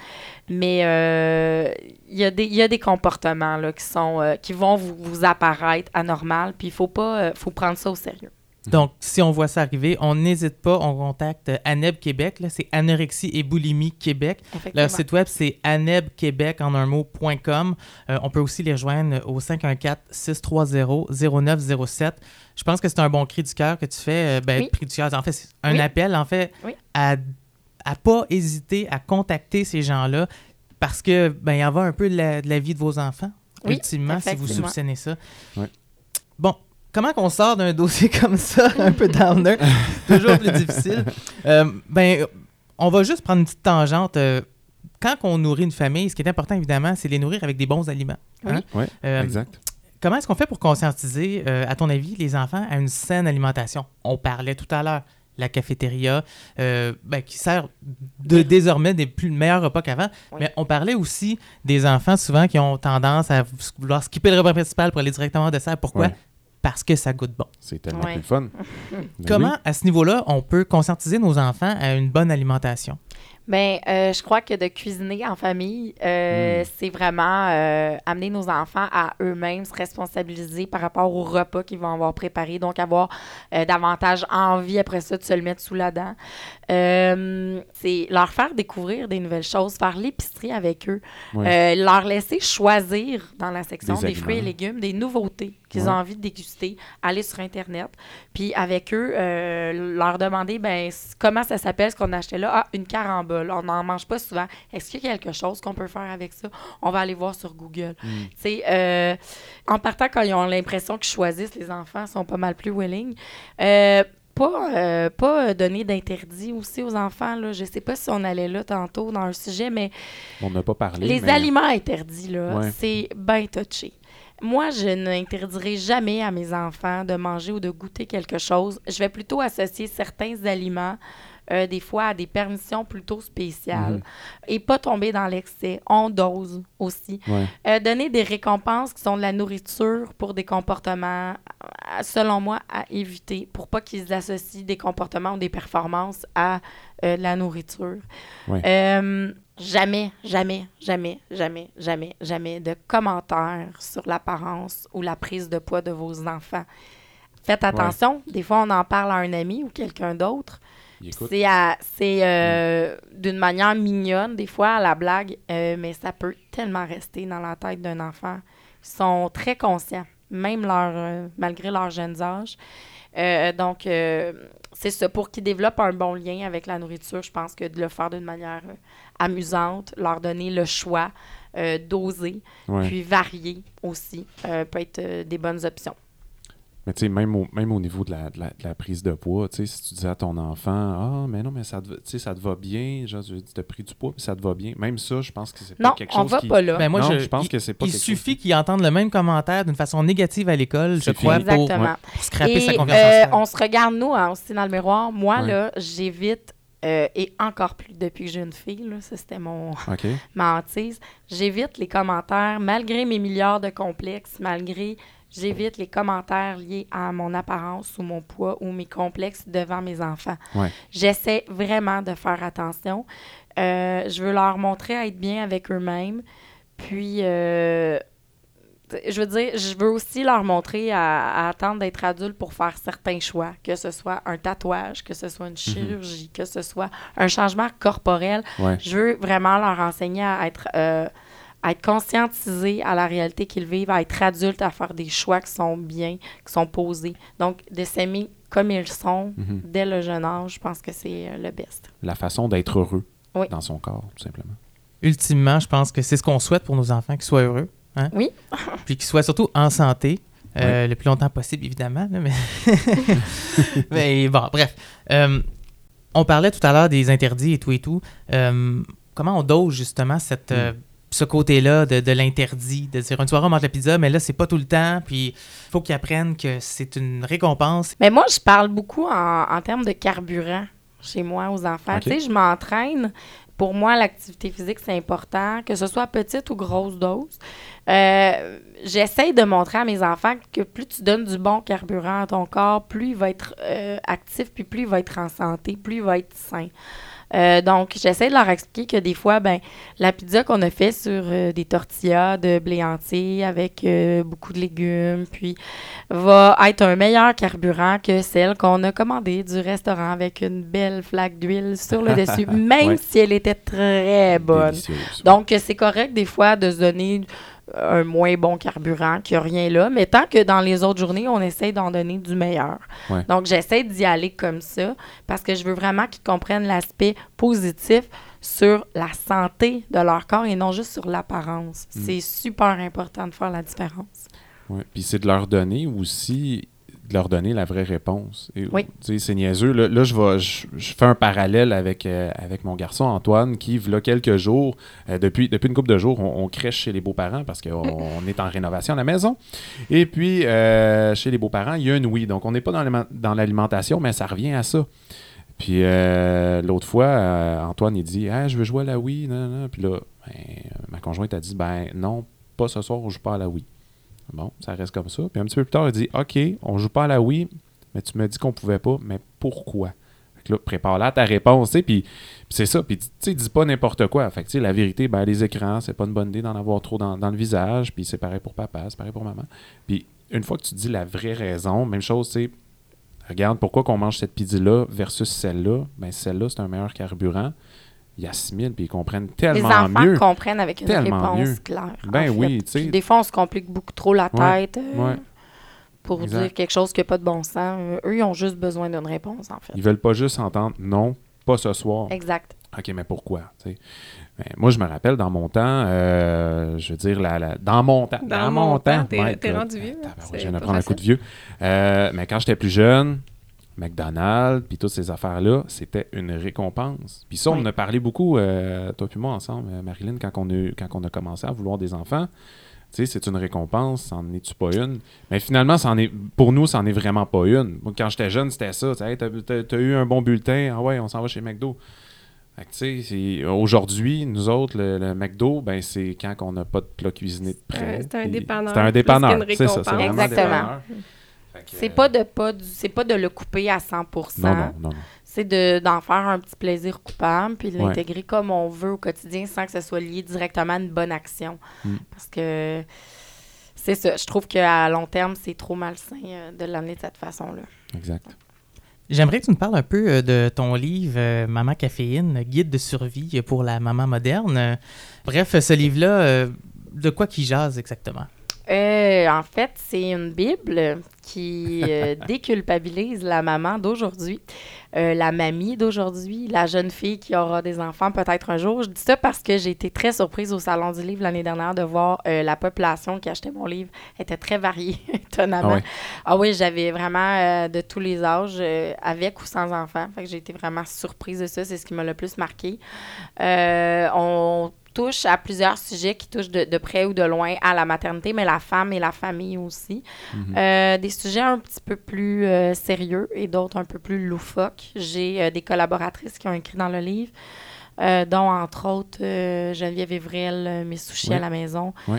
Speaker 4: Mais euh, il y, a des- il y a des comportements là, qui, sont, euh, qui vont vous, vous apparaître anormals, puis il faut pas euh, faut prendre ça au sérieux.
Speaker 1: Donc, si on voit ça arriver, on n'hésite pas, on contacte ANEB Québec, là, c'est Anorexie et Boulimie Québec. Leur site web, c'est anebquebec en un mot.com. Euh, on peut aussi les rejoindre au 514-630-0907. Je pense que c'est un bon cri du cœur que tu fais. euh, ben,
Speaker 4: Oui.
Speaker 1: cri du cœur, en fait, c'est un
Speaker 4: Oui.
Speaker 1: appel, en fait,
Speaker 4: Oui.
Speaker 1: à à pas hésiter à contacter ces gens-là parce que ben il y en va un peu de la, de la vie de vos enfants,
Speaker 4: Oui,
Speaker 1: ultimement, si vous soupçonnez ça. Bon, comment qu'on sort d'un dossier *laughs* comme ça, un peu downer, *laughs* toujours plus difficile? Euh, ben, on va juste prendre une petite tangente. euh, quand on nourrit une famille, ce qui est important, évidemment, c'est les nourrir avec des bons aliments. hein?
Speaker 2: Ouais,
Speaker 1: Euh,
Speaker 2: exact.
Speaker 1: Comment est-ce qu'on fait pour conscientiser, euh, à ton avis, les enfants à une saine alimentation? On parlait tout à l'heure, la cafétéria, euh, ben, qui sert de, désormais des plus meilleurs repas qu'avant.
Speaker 4: Oui.
Speaker 1: Mais on parlait aussi des enfants souvent qui ont tendance à vouloir skipper le repas principal pour aller directement au dessert. Pourquoi? Parce que ça goûte bon.
Speaker 2: C'est tellement
Speaker 4: Ouais.
Speaker 2: plus fun. *laughs* Ben
Speaker 1: Comment,
Speaker 2: oui.
Speaker 1: à ce niveau-là, on peut conscientiser nos enfants à une bonne alimentation?
Speaker 4: Ben, euh, je crois que de cuisiner en famille, euh,
Speaker 2: Mm.
Speaker 4: c'est vraiment euh, amener nos enfants à eux-mêmes se responsabiliser par rapport au repas qu'ils vont avoir préparé, donc avoir euh, davantage envie après ça de se le mettre sous la dent. Euh, c'est leur faire découvrir des nouvelles choses, faire l'épicerie avec eux,
Speaker 2: Ouais.
Speaker 4: euh, leur laisser choisir dans la section
Speaker 2: Des
Speaker 4: des, fruits et légumes des nouveautés qu'ils
Speaker 2: Ouais.
Speaker 4: ont envie de déguster, aller sur Internet, puis avec eux, euh, leur demander ben, comment ça s'appelle ce qu'on a acheté là? Ah, une carambole. On n'en mange pas souvent. Est-ce qu'il y a quelque chose qu'on peut faire avec ça? On va aller voir sur Google.
Speaker 2: Mm.
Speaker 4: Euh, en partant, quand ils ont l'impression qu'ils choisissent, les enfants sont pas mal plus willing. Euh, pas, euh, pas donner d'interdit aussi aux enfants. Là. Je sais pas si on allait là tantôt dans un sujet, mais
Speaker 2: On n'a pas parlé.
Speaker 4: les
Speaker 2: mais-
Speaker 4: aliments interdits, là,
Speaker 2: Ouais.
Speaker 4: c'est bien touché. Moi, je n'interdirai jamais à mes enfants de manger ou de goûter quelque chose. Je vais plutôt associer certains aliments, euh, des fois, à des permissions plutôt spéciales.
Speaker 2: Mhm.
Speaker 4: Et pas tomber dans l'excès. On dose aussi.
Speaker 2: Ouais.
Speaker 4: Euh, donner des récompenses qui sont de la nourriture pour des comportements, euh, selon moi, à éviter pour pas qu'ils associent des comportements ou des performances à euh, de la nourriture.
Speaker 2: Ouais.
Speaker 4: Jamais, jamais, jamais, jamais, jamais, jamais de commentaires sur l'apparence ou la prise de poids de vos enfants. Faites attention, des fois on en parle à un ami ou quelqu'un d'autre. C'est euh, d'une manière mignonne, des fois, à la blague, euh, mais ça peut tellement rester dans la tête d'un enfant. Ils sont très conscients, même leur, euh, malgré leurs jeunes âges. Donc, c'est ça. Pour qu'ils développent un bon lien avec la nourriture, je pense que de le faire d'une manière amusante, leur donner le choix, d'oser,
Speaker 2: Ouais.
Speaker 4: puis varier aussi, peut être des bonnes options.
Speaker 2: Mais tu sais, même au, même au niveau de la, de la- de la prise de poids, tu sais, si tu dis à ton enfant, ah, mais non, mais ça te, va- tu sais, ça te va bien, genre, tu as pris du poids, puis ça te va bien. Même ça, je pense que c'est pas
Speaker 4: Non,
Speaker 2: quelque
Speaker 4: on
Speaker 2: chose
Speaker 4: va
Speaker 2: qui...
Speaker 4: pas là.
Speaker 1: Ben, moi,
Speaker 2: Non,
Speaker 1: je,
Speaker 2: je pense
Speaker 1: il-
Speaker 2: que c'est pas
Speaker 1: Il suffit qu'ils entendent le même commentaire d'une façon négative à l'école, je crois, pour,
Speaker 4: Exactement.
Speaker 1: pour scraper
Speaker 4: Et
Speaker 1: sa confiance
Speaker 4: euh,
Speaker 1: soi.
Speaker 4: on se regarde, nous, hein, aussi dans le miroir. Moi,
Speaker 2: Ouais.
Speaker 4: là, j'évite, euh, et encore plus depuis que j'ai une fille, là, ça c'était mon
Speaker 2: OK. *laughs*
Speaker 4: ma hantise, j'évite les commentaires, malgré mes milliards de complexes, malgré, j'évite les commentaires liés à mon apparence ou mon poids ou mes complexes devant mes enfants.
Speaker 2: Ouais.
Speaker 4: J'essaie vraiment de faire attention. Euh, je veux leur montrer à être bien avec eux-mêmes. Puis, euh, je veux dire, je veux aussi leur montrer à, à attendre d'être adultes pour faire certains choix, que ce soit un tatouage, que ce soit une chirurgie, que ce soit un changement corporel.
Speaker 2: Ouais.
Speaker 4: Je veux vraiment leur enseigner à être, euh, à être conscientisés à la réalité qu'ils vivent, à être adultes, à faire des choix qui sont bien, qui sont posés. Donc, de s'aimer comme ils sont
Speaker 2: Mhm.
Speaker 4: dès le jeune âge, je pense que c'est euh, le best.
Speaker 2: La façon d'être heureux
Speaker 4: Oui.
Speaker 2: dans son corps, tout simplement.
Speaker 1: Ultimement, je pense que c'est ce qu'on souhaite pour nos enfants, qu'ils soient heureux. hein?
Speaker 4: Oui. *laughs*
Speaker 1: Puis qu'ils soient surtout en santé. euh, le plus longtemps possible, évidemment. là, mais... *laughs* mais bon, bref. Euh, on parlait tout à l'heure des interdits et tout et tout. Euh, comment on dose justement cette, euh, ce côté-là de, de l'interdit? De dire, une soirée, on mange la pizza, mais là, c'est pas tout le temps. Puis il faut qu'ils apprennent que c'est une récompense.
Speaker 4: Mais moi, je parle beaucoup en, en termes de carburant chez moi aux enfants. Tu sais, je m'entraîne. Pour moi, l'activité physique, c'est important, que ce soit petite ou grosse dose. Euh, J'essaie de montrer à mes enfants que plus tu donnes du bon carburant à ton corps, plus il va être euh, actif, puis plus il va être en santé, plus il va être sain. Euh, donc, j'essaie de leur expliquer que des fois, ben, la pizza qu'on a fait sur euh, des tortillas de blé entier avec euh, beaucoup de légumes, puis va être un meilleur carburant que celle qu'on a commandée du restaurant avec une belle flaque d'huile sur le dessus, *laughs* même
Speaker 2: Ouais.
Speaker 4: si elle était très bonne. Donc, c'est correct des fois de se donner un moins bon carburant, qu'il n'y a rien là, mais tant que dans les autres journées, on essaie d'en donner du meilleur.
Speaker 2: Ouais.
Speaker 4: Donc, j'essaie d'y aller comme ça parce que je veux vraiment qu'ils comprennent l'aspect positif sur la santé de leur corps et non juste sur l'apparence.
Speaker 2: Mm.
Speaker 4: C'est super important de faire la différence.
Speaker 2: Ouais. Puis c'est de leur donner aussi, de leur donner la vraie réponse. Et,
Speaker 4: Oui.
Speaker 2: C'est niaiseux. Là, là, je, vais, je, je fais un parallèle avec, euh, avec mon garçon Antoine qui, il quelques jours, euh, depuis, depuis une couple de jours, on, on crèche chez les beaux-parents parce qu'on *laughs* on est en rénovation à la maison. Et puis, euh, chez les beaux-parents, il y a une oui. Donc, on n'est pas dans l'aliment- dans l'alimentation, mais ça revient à ça. Puis euh, l'autre fois, euh, Antoine, il dit Ah, je veux jouer à la Wii. Non, non. Puis là, ben, ma conjointe a dit Ben non, pas ce soir, on joue pas à la Wii. Bon, ça reste comme ça. Puis un petit peu plus tard, il dit OK, on joue pas à la Wii, mais tu me dis qu'on pouvait pas, mais pourquoi? Fait que là, prépare-la à ta réponse, tu. Puis, c'est ça. Puis tu sais, dis pas n'importe quoi. Fait que tu sais, la vérité, ben, les écrans, c'est pas une bonne idée d'en avoir trop dans, le visage. Puis c'est pareil pour papa, c'est pareil pour maman. Puis une fois que tu dis la vraie raison, même chose, sais, regarde pourquoi qu'on mange cette pizza-là versus celle-là. Ben celle-là, c'est un meilleur carburant. Ils assimilent puis ils comprennent
Speaker 4: Les
Speaker 2: tellement
Speaker 4: enfants
Speaker 2: mieux.
Speaker 4: comprennent avec une réponse
Speaker 2: mieux.
Speaker 4: claire.
Speaker 2: Ben oui, tu sais.
Speaker 4: Des fois, on se complique beaucoup trop la
Speaker 2: Ouais,
Speaker 4: tête euh,
Speaker 2: ouais.
Speaker 4: pour
Speaker 2: Exact.
Speaker 4: dire quelque chose qui n'a pas de bon sens. Euh, eux, ils ont juste besoin d'une réponse, en fait.
Speaker 2: Ils veulent pas juste entendre non, pas ce soir.
Speaker 4: Exact.
Speaker 2: OK, mais pourquoi? tu sais? Ben, moi, je me rappelle dans mon temps, euh, je veux dire, la, la- dans mon temps.
Speaker 5: Dans mon temps, t'es-
Speaker 2: my
Speaker 5: t'es
Speaker 2: God.
Speaker 5: rendu vieux, c'est
Speaker 2: Je viens de prendre un coup de vieux. Euh, mais quand j'étais plus jeune, McDonald's, puis toutes ces affaires-là, c'était une récompense. Puis ça, on
Speaker 4: Oui.
Speaker 2: en a parlé beaucoup, euh, toi puis moi ensemble, euh, Marilyn, quand on, a, quand on a commencé à vouloir des enfants. Tu sais, c'est une récompense, c'en est-tu pas une? Mais finalement, est, pour nous, c'en est vraiment pas une. Moi, quand j'étais jeune, c'était ça. Tu sais, Hey, t'as, eu un bon bulletin, ah ouais, on s'en va chez McDo. Fait que, tu sais, c'est- aujourd'hui, nous autres, le, le McDo, ben, c'est quand on n'a pas de plat cuisiné de près.
Speaker 5: C'est un
Speaker 2: Puis-
Speaker 5: dépanneur,
Speaker 2: C'est un dépanneur, c'est ça. C'est un
Speaker 4: Exactement.
Speaker 2: dépanneur.
Speaker 4: C'est pas de pas c'est pas de le couper à 100%.
Speaker 2: Non, non, non. non.
Speaker 4: C'est de, d'en faire un petit plaisir coupable, puis de
Speaker 2: Ouais.
Speaker 4: l'intégrer comme on veut au quotidien sans que ce soit lié directement à une bonne action.
Speaker 2: Mm.
Speaker 4: Parce que c'est ça. Je trouve qu'à long terme, c'est trop malsain euh, de l'amener de cette façon-là.
Speaker 2: Exact.
Speaker 1: J'aimerais que tu nous parles un peu euh, de ton livre euh, Maman Caféine, guide de survie pour la maman moderne. Bref, ce livre-là, de quoi qu'il jase exactement?
Speaker 4: Euh, en fait, c'est une Bible qui euh, *laughs* déculpabilise la maman d'aujourd'hui, euh, la mamie d'aujourd'hui, la jeune fille qui aura des enfants peut-être un jour. Je dis ça parce que j'ai été très surprise au Salon du Livre l'année dernière de voir la population qui achetait mon livre était très variée, *laughs* étonnamment.
Speaker 2: Ah.
Speaker 4: Ah oui, j'avais vraiment de tous les âges, avec ou sans enfants. Fait que j'ai été vraiment surprise de ça. C'est ce qui m'a le plus marqué. On touche à plusieurs sujets qui touchent de, de près ou de loin à la maternité, mais la femme et la famille aussi.
Speaker 2: Mhm.
Speaker 4: Euh, des sujets un petit peu plus euh, sérieux et d'autres un peu plus loufoques. J'ai euh, des collaboratrices qui ont écrit dans le livre, dont entre autres Geneviève Evrel, mes sushis
Speaker 2: Oui.
Speaker 4: à la maison,
Speaker 2: Oui.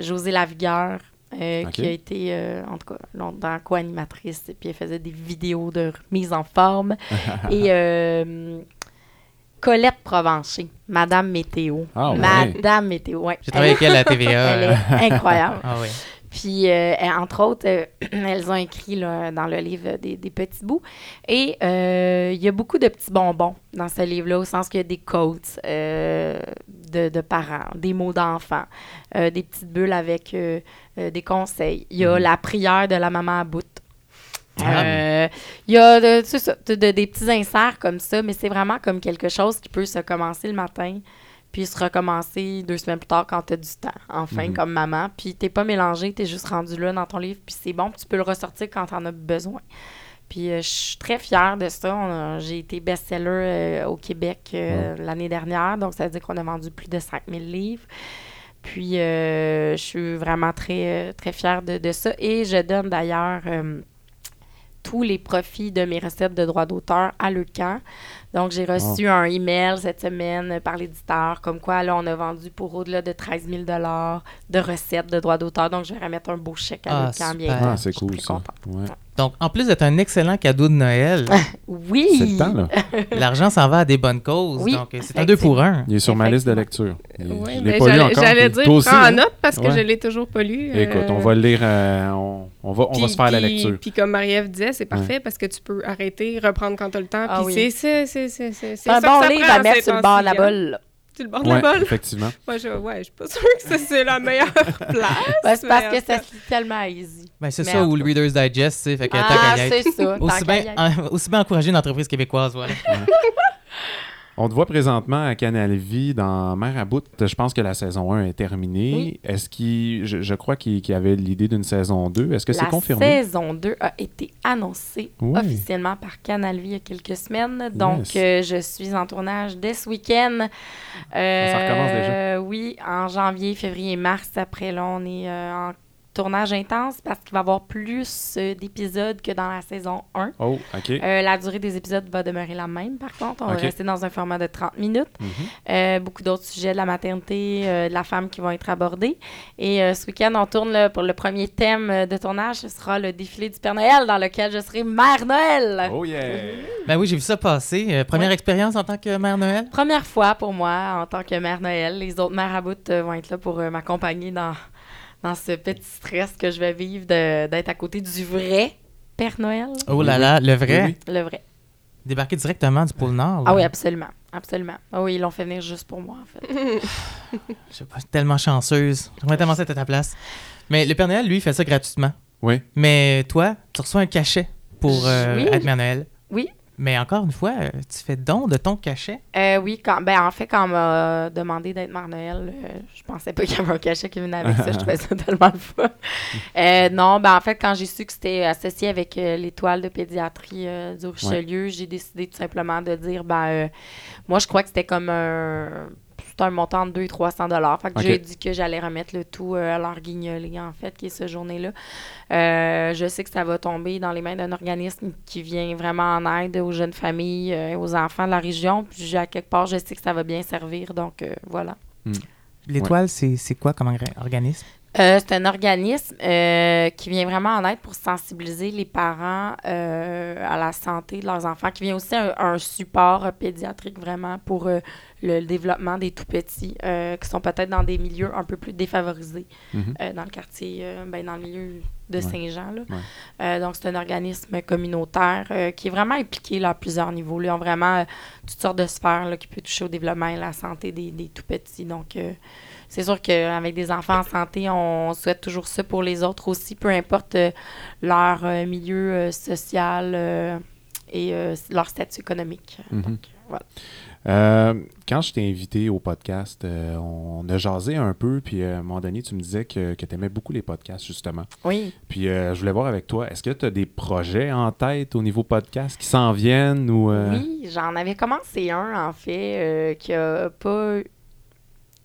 Speaker 4: José Lavigueur, euh, qui a été, euh, en tout cas, longtemps co-animatrice, et puis elle faisait des vidéos de mise en forme. *laughs* et euh, Colette Provencher, Madame Météo.
Speaker 2: Ah ouais.
Speaker 4: Madame Météo, ouais.
Speaker 1: J'ai travaillé avec elle à la TVA.
Speaker 4: Elle est incroyable.
Speaker 1: Ah oui.
Speaker 4: Puis, euh, entre autres, euh, *clears throat* elles ont écrit là, dans le livre des, des petits bouts. Et euh, il y a beaucoup de petits bonbons dans ce livre-là, au sens qu'il y a des quotes euh, de, de parents, des mots d'enfants, euh, des petites bulles avec euh, euh, des conseils. Il y a
Speaker 2: Mhm.
Speaker 4: la prière de la maman à bout.
Speaker 1: Ah.
Speaker 4: Euh, Il y a de- ça, de- de- des petits inserts comme ça, mais c'est vraiment comme quelque chose qui peut se commencer le matin, puis se recommencer deux semaines plus tard quand tu as du temps, enfin,
Speaker 2: Mhm.
Speaker 4: comme maman. Puis t'es pas mélangé, t'es juste rendu là dans ton livre, puis c'est bon, puis tu peux le ressortir quand t'en as besoin. Puis euh, je suis très fière de ça. J'ai été best-seller euh, au Québec euh, l'année dernière, donc ça veut dire qu'on a vendu plus de 5000 livres. Puis euh, je suis vraiment très, euh, très fière de, de ça. Et je donne d'ailleurs euh, tous les profits de mes recettes de droits d'auteur à Leucan. Donc, j'ai reçu un email cette semaine par l'éditeur, comme quoi, là, on a vendu pour au-delà de 13 000 de recettes de droits d'auteur. Donc, je vais remettre un beau chèque à
Speaker 1: Ah,
Speaker 4: Leucan
Speaker 1: super.
Speaker 4: bientôt.
Speaker 2: Ah, c'est cool ça. Ouais.
Speaker 1: Donc, en plus d'être un excellent cadeau de Noël,
Speaker 4: Oui!
Speaker 2: C'est le temps, là. *laughs*
Speaker 1: l'argent s'en va à des bonnes causes.
Speaker 4: Oui,
Speaker 1: donc, c'est un deux pour un.
Speaker 2: Il est sur ma liste de lecture. Il-
Speaker 5: Oui,
Speaker 2: je l'ai
Speaker 5: mais
Speaker 2: pas lu
Speaker 5: j'allais
Speaker 2: encore.
Speaker 5: j'allais
Speaker 2: puis
Speaker 5: dire,
Speaker 2: toi aussi,
Speaker 5: prends en
Speaker 2: hein?
Speaker 5: note parce que
Speaker 2: Ouais.
Speaker 5: je l'ai toujours pas lu.
Speaker 2: Écoute,
Speaker 5: euh,
Speaker 2: on va le lire, euh, on, on va, on va
Speaker 5: puis-
Speaker 2: se faire la
Speaker 5: puis-
Speaker 2: lecture.
Speaker 5: Puis comme Marie-Ève disait, c'est parfait parce que tu peux arrêter, reprendre quand tu as le temps.
Speaker 4: Ah
Speaker 5: puis
Speaker 4: oui.
Speaker 5: c'est c'est c'est c'est c'est
Speaker 4: C'est un
Speaker 5: ça que
Speaker 4: bon
Speaker 5: ça
Speaker 4: livre
Speaker 5: prend
Speaker 4: à mettre sur le bord de la
Speaker 5: temps-ci, hein.
Speaker 4: bolle.
Speaker 5: Sur le bord de
Speaker 2: Ouais,
Speaker 5: la
Speaker 2: effectivement. *laughs*
Speaker 5: Moi, je, ouais, je suis pas sûre que ça, c'est la meilleure *laughs* place.
Speaker 4: Ben, c'est parce que ça se lit tellement easy.
Speaker 1: Ben, c'est ça, ou le Reader's Digest, sais, fait que tant
Speaker 4: Ah,
Speaker 1: qu'à y être.
Speaker 4: c'est ça.
Speaker 1: Aussi bien, aussi bien encourager une entreprise québécoise, voilà. *laughs*
Speaker 2: On te voit présentement à Canal Vie dans Mère à bout. Je pense que la saison 1 est terminée.
Speaker 4: Oui.
Speaker 2: Est-ce qu'il. Je, je crois qu'il y avait l'idée d'une saison 2. Est-ce que c'est
Speaker 4: La
Speaker 2: confirmé?
Speaker 4: saison 2 a été annoncée
Speaker 2: Oui.
Speaker 4: officiellement par Canal Vie il y a quelques semaines. Donc,
Speaker 2: Yes.
Speaker 4: euh, je suis en tournage dès ce week-end. Euh,
Speaker 2: Ça recommence déjà.
Speaker 4: Oui, en janvier, février, mars. Après, là, on est euh, en tournage intense parce qu'il va y avoir plus euh, d'épisodes que dans la saison 1.
Speaker 2: Oh, OK.
Speaker 4: Euh, la durée des épisodes va demeurer la même, par contre. On va rester dans un format de 30 minutes.
Speaker 2: Mhm.
Speaker 4: Euh, beaucoup d'autres sujets de la maternité, euh, de la femme qui vont être abordés. Et euh, ce week-end, on tourne là, pour le premier thème de tournage. Ce sera le défilé du Père Noël dans lequel je serai Mère Noël.
Speaker 2: Oh yeah!
Speaker 1: Ben oui, j'ai vu ça passer. Euh, première
Speaker 4: Ouais.
Speaker 1: expérience en tant que mère Noël?
Speaker 4: Première fois pour moi en tant que Mère Noël. Les autres mères à bout vont être là pour euh, m'accompagner dans, dans ce petit stress que je vais vivre d'être à côté du vrai Père Noël.
Speaker 1: Oh là là, le vrai?
Speaker 2: Oui,
Speaker 4: Le vrai.
Speaker 1: Débarqué directement du pôle Nord.
Speaker 4: Ah
Speaker 1: là.
Speaker 4: oui, absolument. Absolument. Ah oui, ils l'ont fait venir juste pour moi, en fait. *laughs*
Speaker 1: Je pas, tellement chanceuse. J'aimerais tellement être à ta place. Mais le Père Noël, lui, il fait ça gratuitement.
Speaker 2: Oui.
Speaker 1: Mais toi, tu reçois un cachet pour euh,
Speaker 4: Oui.
Speaker 1: être Mère Noël.
Speaker 4: Oui,
Speaker 1: Mais encore une fois, euh, tu fais don de ton cachet.
Speaker 4: Euh, oui, quand, ben, en fait, quand on m'a demandé d'être Mère Noël, euh, je pensais pas *laughs* qu'il y avait un cachet qui venait avec ça. Je trouvais ça *laughs* tellement le fun. Euh, non, ben, en fait, quand j'ai su que c'était associé avec euh, l'étoile de pédiatrie euh, du Richelieu, j'ai décidé tout simplement de dire, ben, moi, je crois que c'était comme un. Un montant de 200 et 300 dollars. Fait que j'ai dit que j'allais remettre le tout euh, à leur guignolé, en fait, qui est ce journée-là. Euh, je sais que ça va tomber dans les mains d'un organisme qui vient vraiment en aide aux jeunes familles euh, et aux enfants de la région. Puis, à quelque part, je sais que ça va bien servir. Donc, euh, voilà.
Speaker 1: L'étoile, c'est c'est quoi comme orga- organisme?
Speaker 4: Euh, c'est un organisme euh, qui vient vraiment en aide pour sensibiliser les parents euh, à la santé de leurs enfants, qui vient aussi un, un support pédiatrique vraiment pour le développement des tout-petits qui sont peut-être dans des milieux un peu plus défavorisés
Speaker 2: Mhm.
Speaker 4: dans le quartier, ben, dans le milieu de. Saint-Jean.
Speaker 2: Ouais.
Speaker 4: Donc, c'est un organisme communautaire qui est vraiment impliqué là, à plusieurs niveaux. Ils ont vraiment toutes sortes de sphères là, qui peuvent toucher au développement et la santé des, des tout-petits. Donc, c'est sûr qu'avec des enfants en santé, on souhaite toujours ça pour les autres aussi, peu importe euh, leur euh, milieu euh, social et leur statut économique.
Speaker 2: Mhm.
Speaker 4: Donc, voilà.
Speaker 2: Euh, quand je t'ai invité au podcast, euh, on a jasé un peu, puis euh, à un moment donné, tu me disais que, que tu aimais beaucoup les podcasts, justement.
Speaker 4: Oui.
Speaker 2: Puis euh, je voulais voir avec toi, est-ce que tu as des projets en tête au niveau podcast qui s'en viennent ou.
Speaker 4: Oui, j'en avais commencé un, en fait, qui a pas.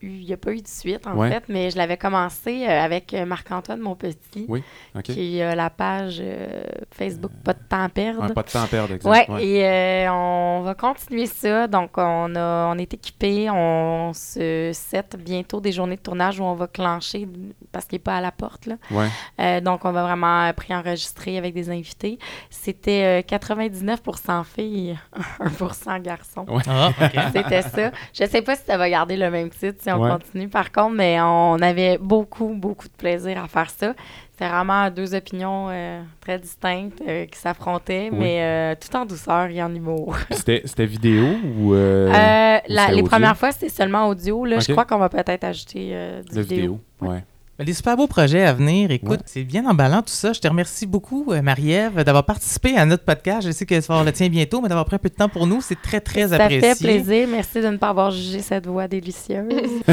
Speaker 4: Il n'y a pas eu de suite, en
Speaker 2: Ouais.
Speaker 4: fait, mais je l'avais commencé euh, avec euh, Marc-Antoine, mon petit,
Speaker 2: Oui,
Speaker 4: qui a la page euh, Facebook Pas de temps à perdre.
Speaker 2: Pas de temps à perdre, exact.
Speaker 4: Ouais,
Speaker 2: Ouais.
Speaker 4: et euh, on va continuer ça. Donc, on, a, on est équipé. On se set bientôt des journées de tournage où on va clencher parce qu'il n'est pas à la porte. Là.
Speaker 2: Ouais.
Speaker 4: Euh, donc, on va vraiment pré-enregistrer avec des invités. C'était euh, 99% filles, *laughs* 1% garçons.
Speaker 2: Ouais.
Speaker 1: Ah.
Speaker 4: C'était ça. Je sais pas si ça va garder le même titre si on
Speaker 2: Ouais.
Speaker 4: continue, par contre, mais on avait beaucoup, beaucoup de plaisir à faire ça. C'était vraiment deux opinions euh, très distinctes euh, qui s'affrontaient,
Speaker 2: Oui.
Speaker 4: mais euh, tout en douceur et en humour.
Speaker 2: C'était vidéo ou.
Speaker 4: la- les
Speaker 2: audio?
Speaker 4: premières fois, c'était seulement audio. Là. Je crois qu'on va peut-être ajouter du vidéo.
Speaker 2: vidéo. Ouais.
Speaker 1: Ben, Des super beaux projets à venir. Écoute,
Speaker 2: Ouais.
Speaker 1: c'est bien emballant tout ça. Je te remercie beaucoup, euh, Marie-Ève, d'avoir participé à notre podcast. Je sais que vas avoir le tien bientôt, mais d'avoir pris un peu de temps pour nous, c'est très, très
Speaker 4: Ça
Speaker 1: apprécié.
Speaker 4: fait plaisir. Merci de ne pas avoir jugé cette voix délicieuse. *laughs*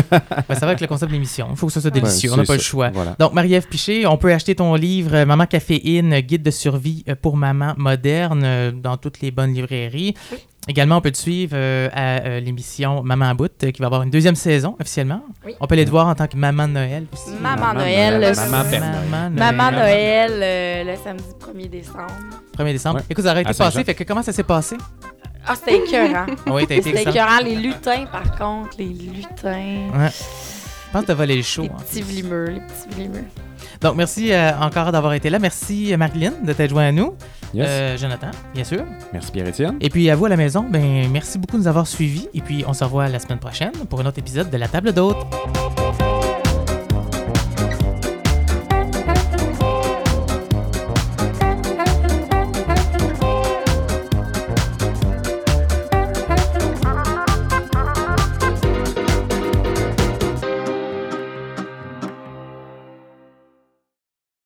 Speaker 1: Ben, ça va avec le concept de l'émission. Il faut que ce soit délicieux.
Speaker 2: Ouais,
Speaker 1: on n'a pas le
Speaker 2: ça.
Speaker 1: choix.
Speaker 2: Voilà.
Speaker 1: Donc, Marie-Ève Piché, on peut acheter ton livre Maman Caféine, guide de survie pour maman moderne euh, dans toutes les bonnes librairies. Également, on peut te suivre euh, à euh, l'émission Maman à bout, euh, qui va avoir une deuxième saison officiellement.
Speaker 4: Oui.
Speaker 1: On peut aller te voir en tant que Maman de Noël aussi.
Speaker 4: Maman
Speaker 2: Maman
Speaker 4: Noël,
Speaker 2: Noël,
Speaker 4: le-
Speaker 2: Maman Père
Speaker 1: Maman
Speaker 4: Maman Noël, euh, le samedi 1er décembre.
Speaker 1: 1er décembre.
Speaker 2: Ouais.
Speaker 1: Écoute, ça aurait été passé. Fait que comment ça s'est passé?
Speaker 4: Ah, c'était écœurant. *laughs*
Speaker 1: Oui, t'as été
Speaker 4: C'était écœurant. Les lutins, par contre, les lutins.
Speaker 1: Ouais. Je pense que t'as volé le show.
Speaker 4: Les petits vlimeux, les petits vlimeux.
Speaker 1: Donc, merci euh, encore d'avoir été là. Merci, Marilyn, de t'être joint à nous.
Speaker 2: Yes.
Speaker 1: Euh, Jonathan, bien sûr.
Speaker 2: Merci Pierre-Étienne.
Speaker 1: Et puis, à vous à la maison, ben, merci beaucoup de nous avoir suivis. Et puis, on se revoit la semaine prochaine pour un autre épisode de La Table d'Hôte.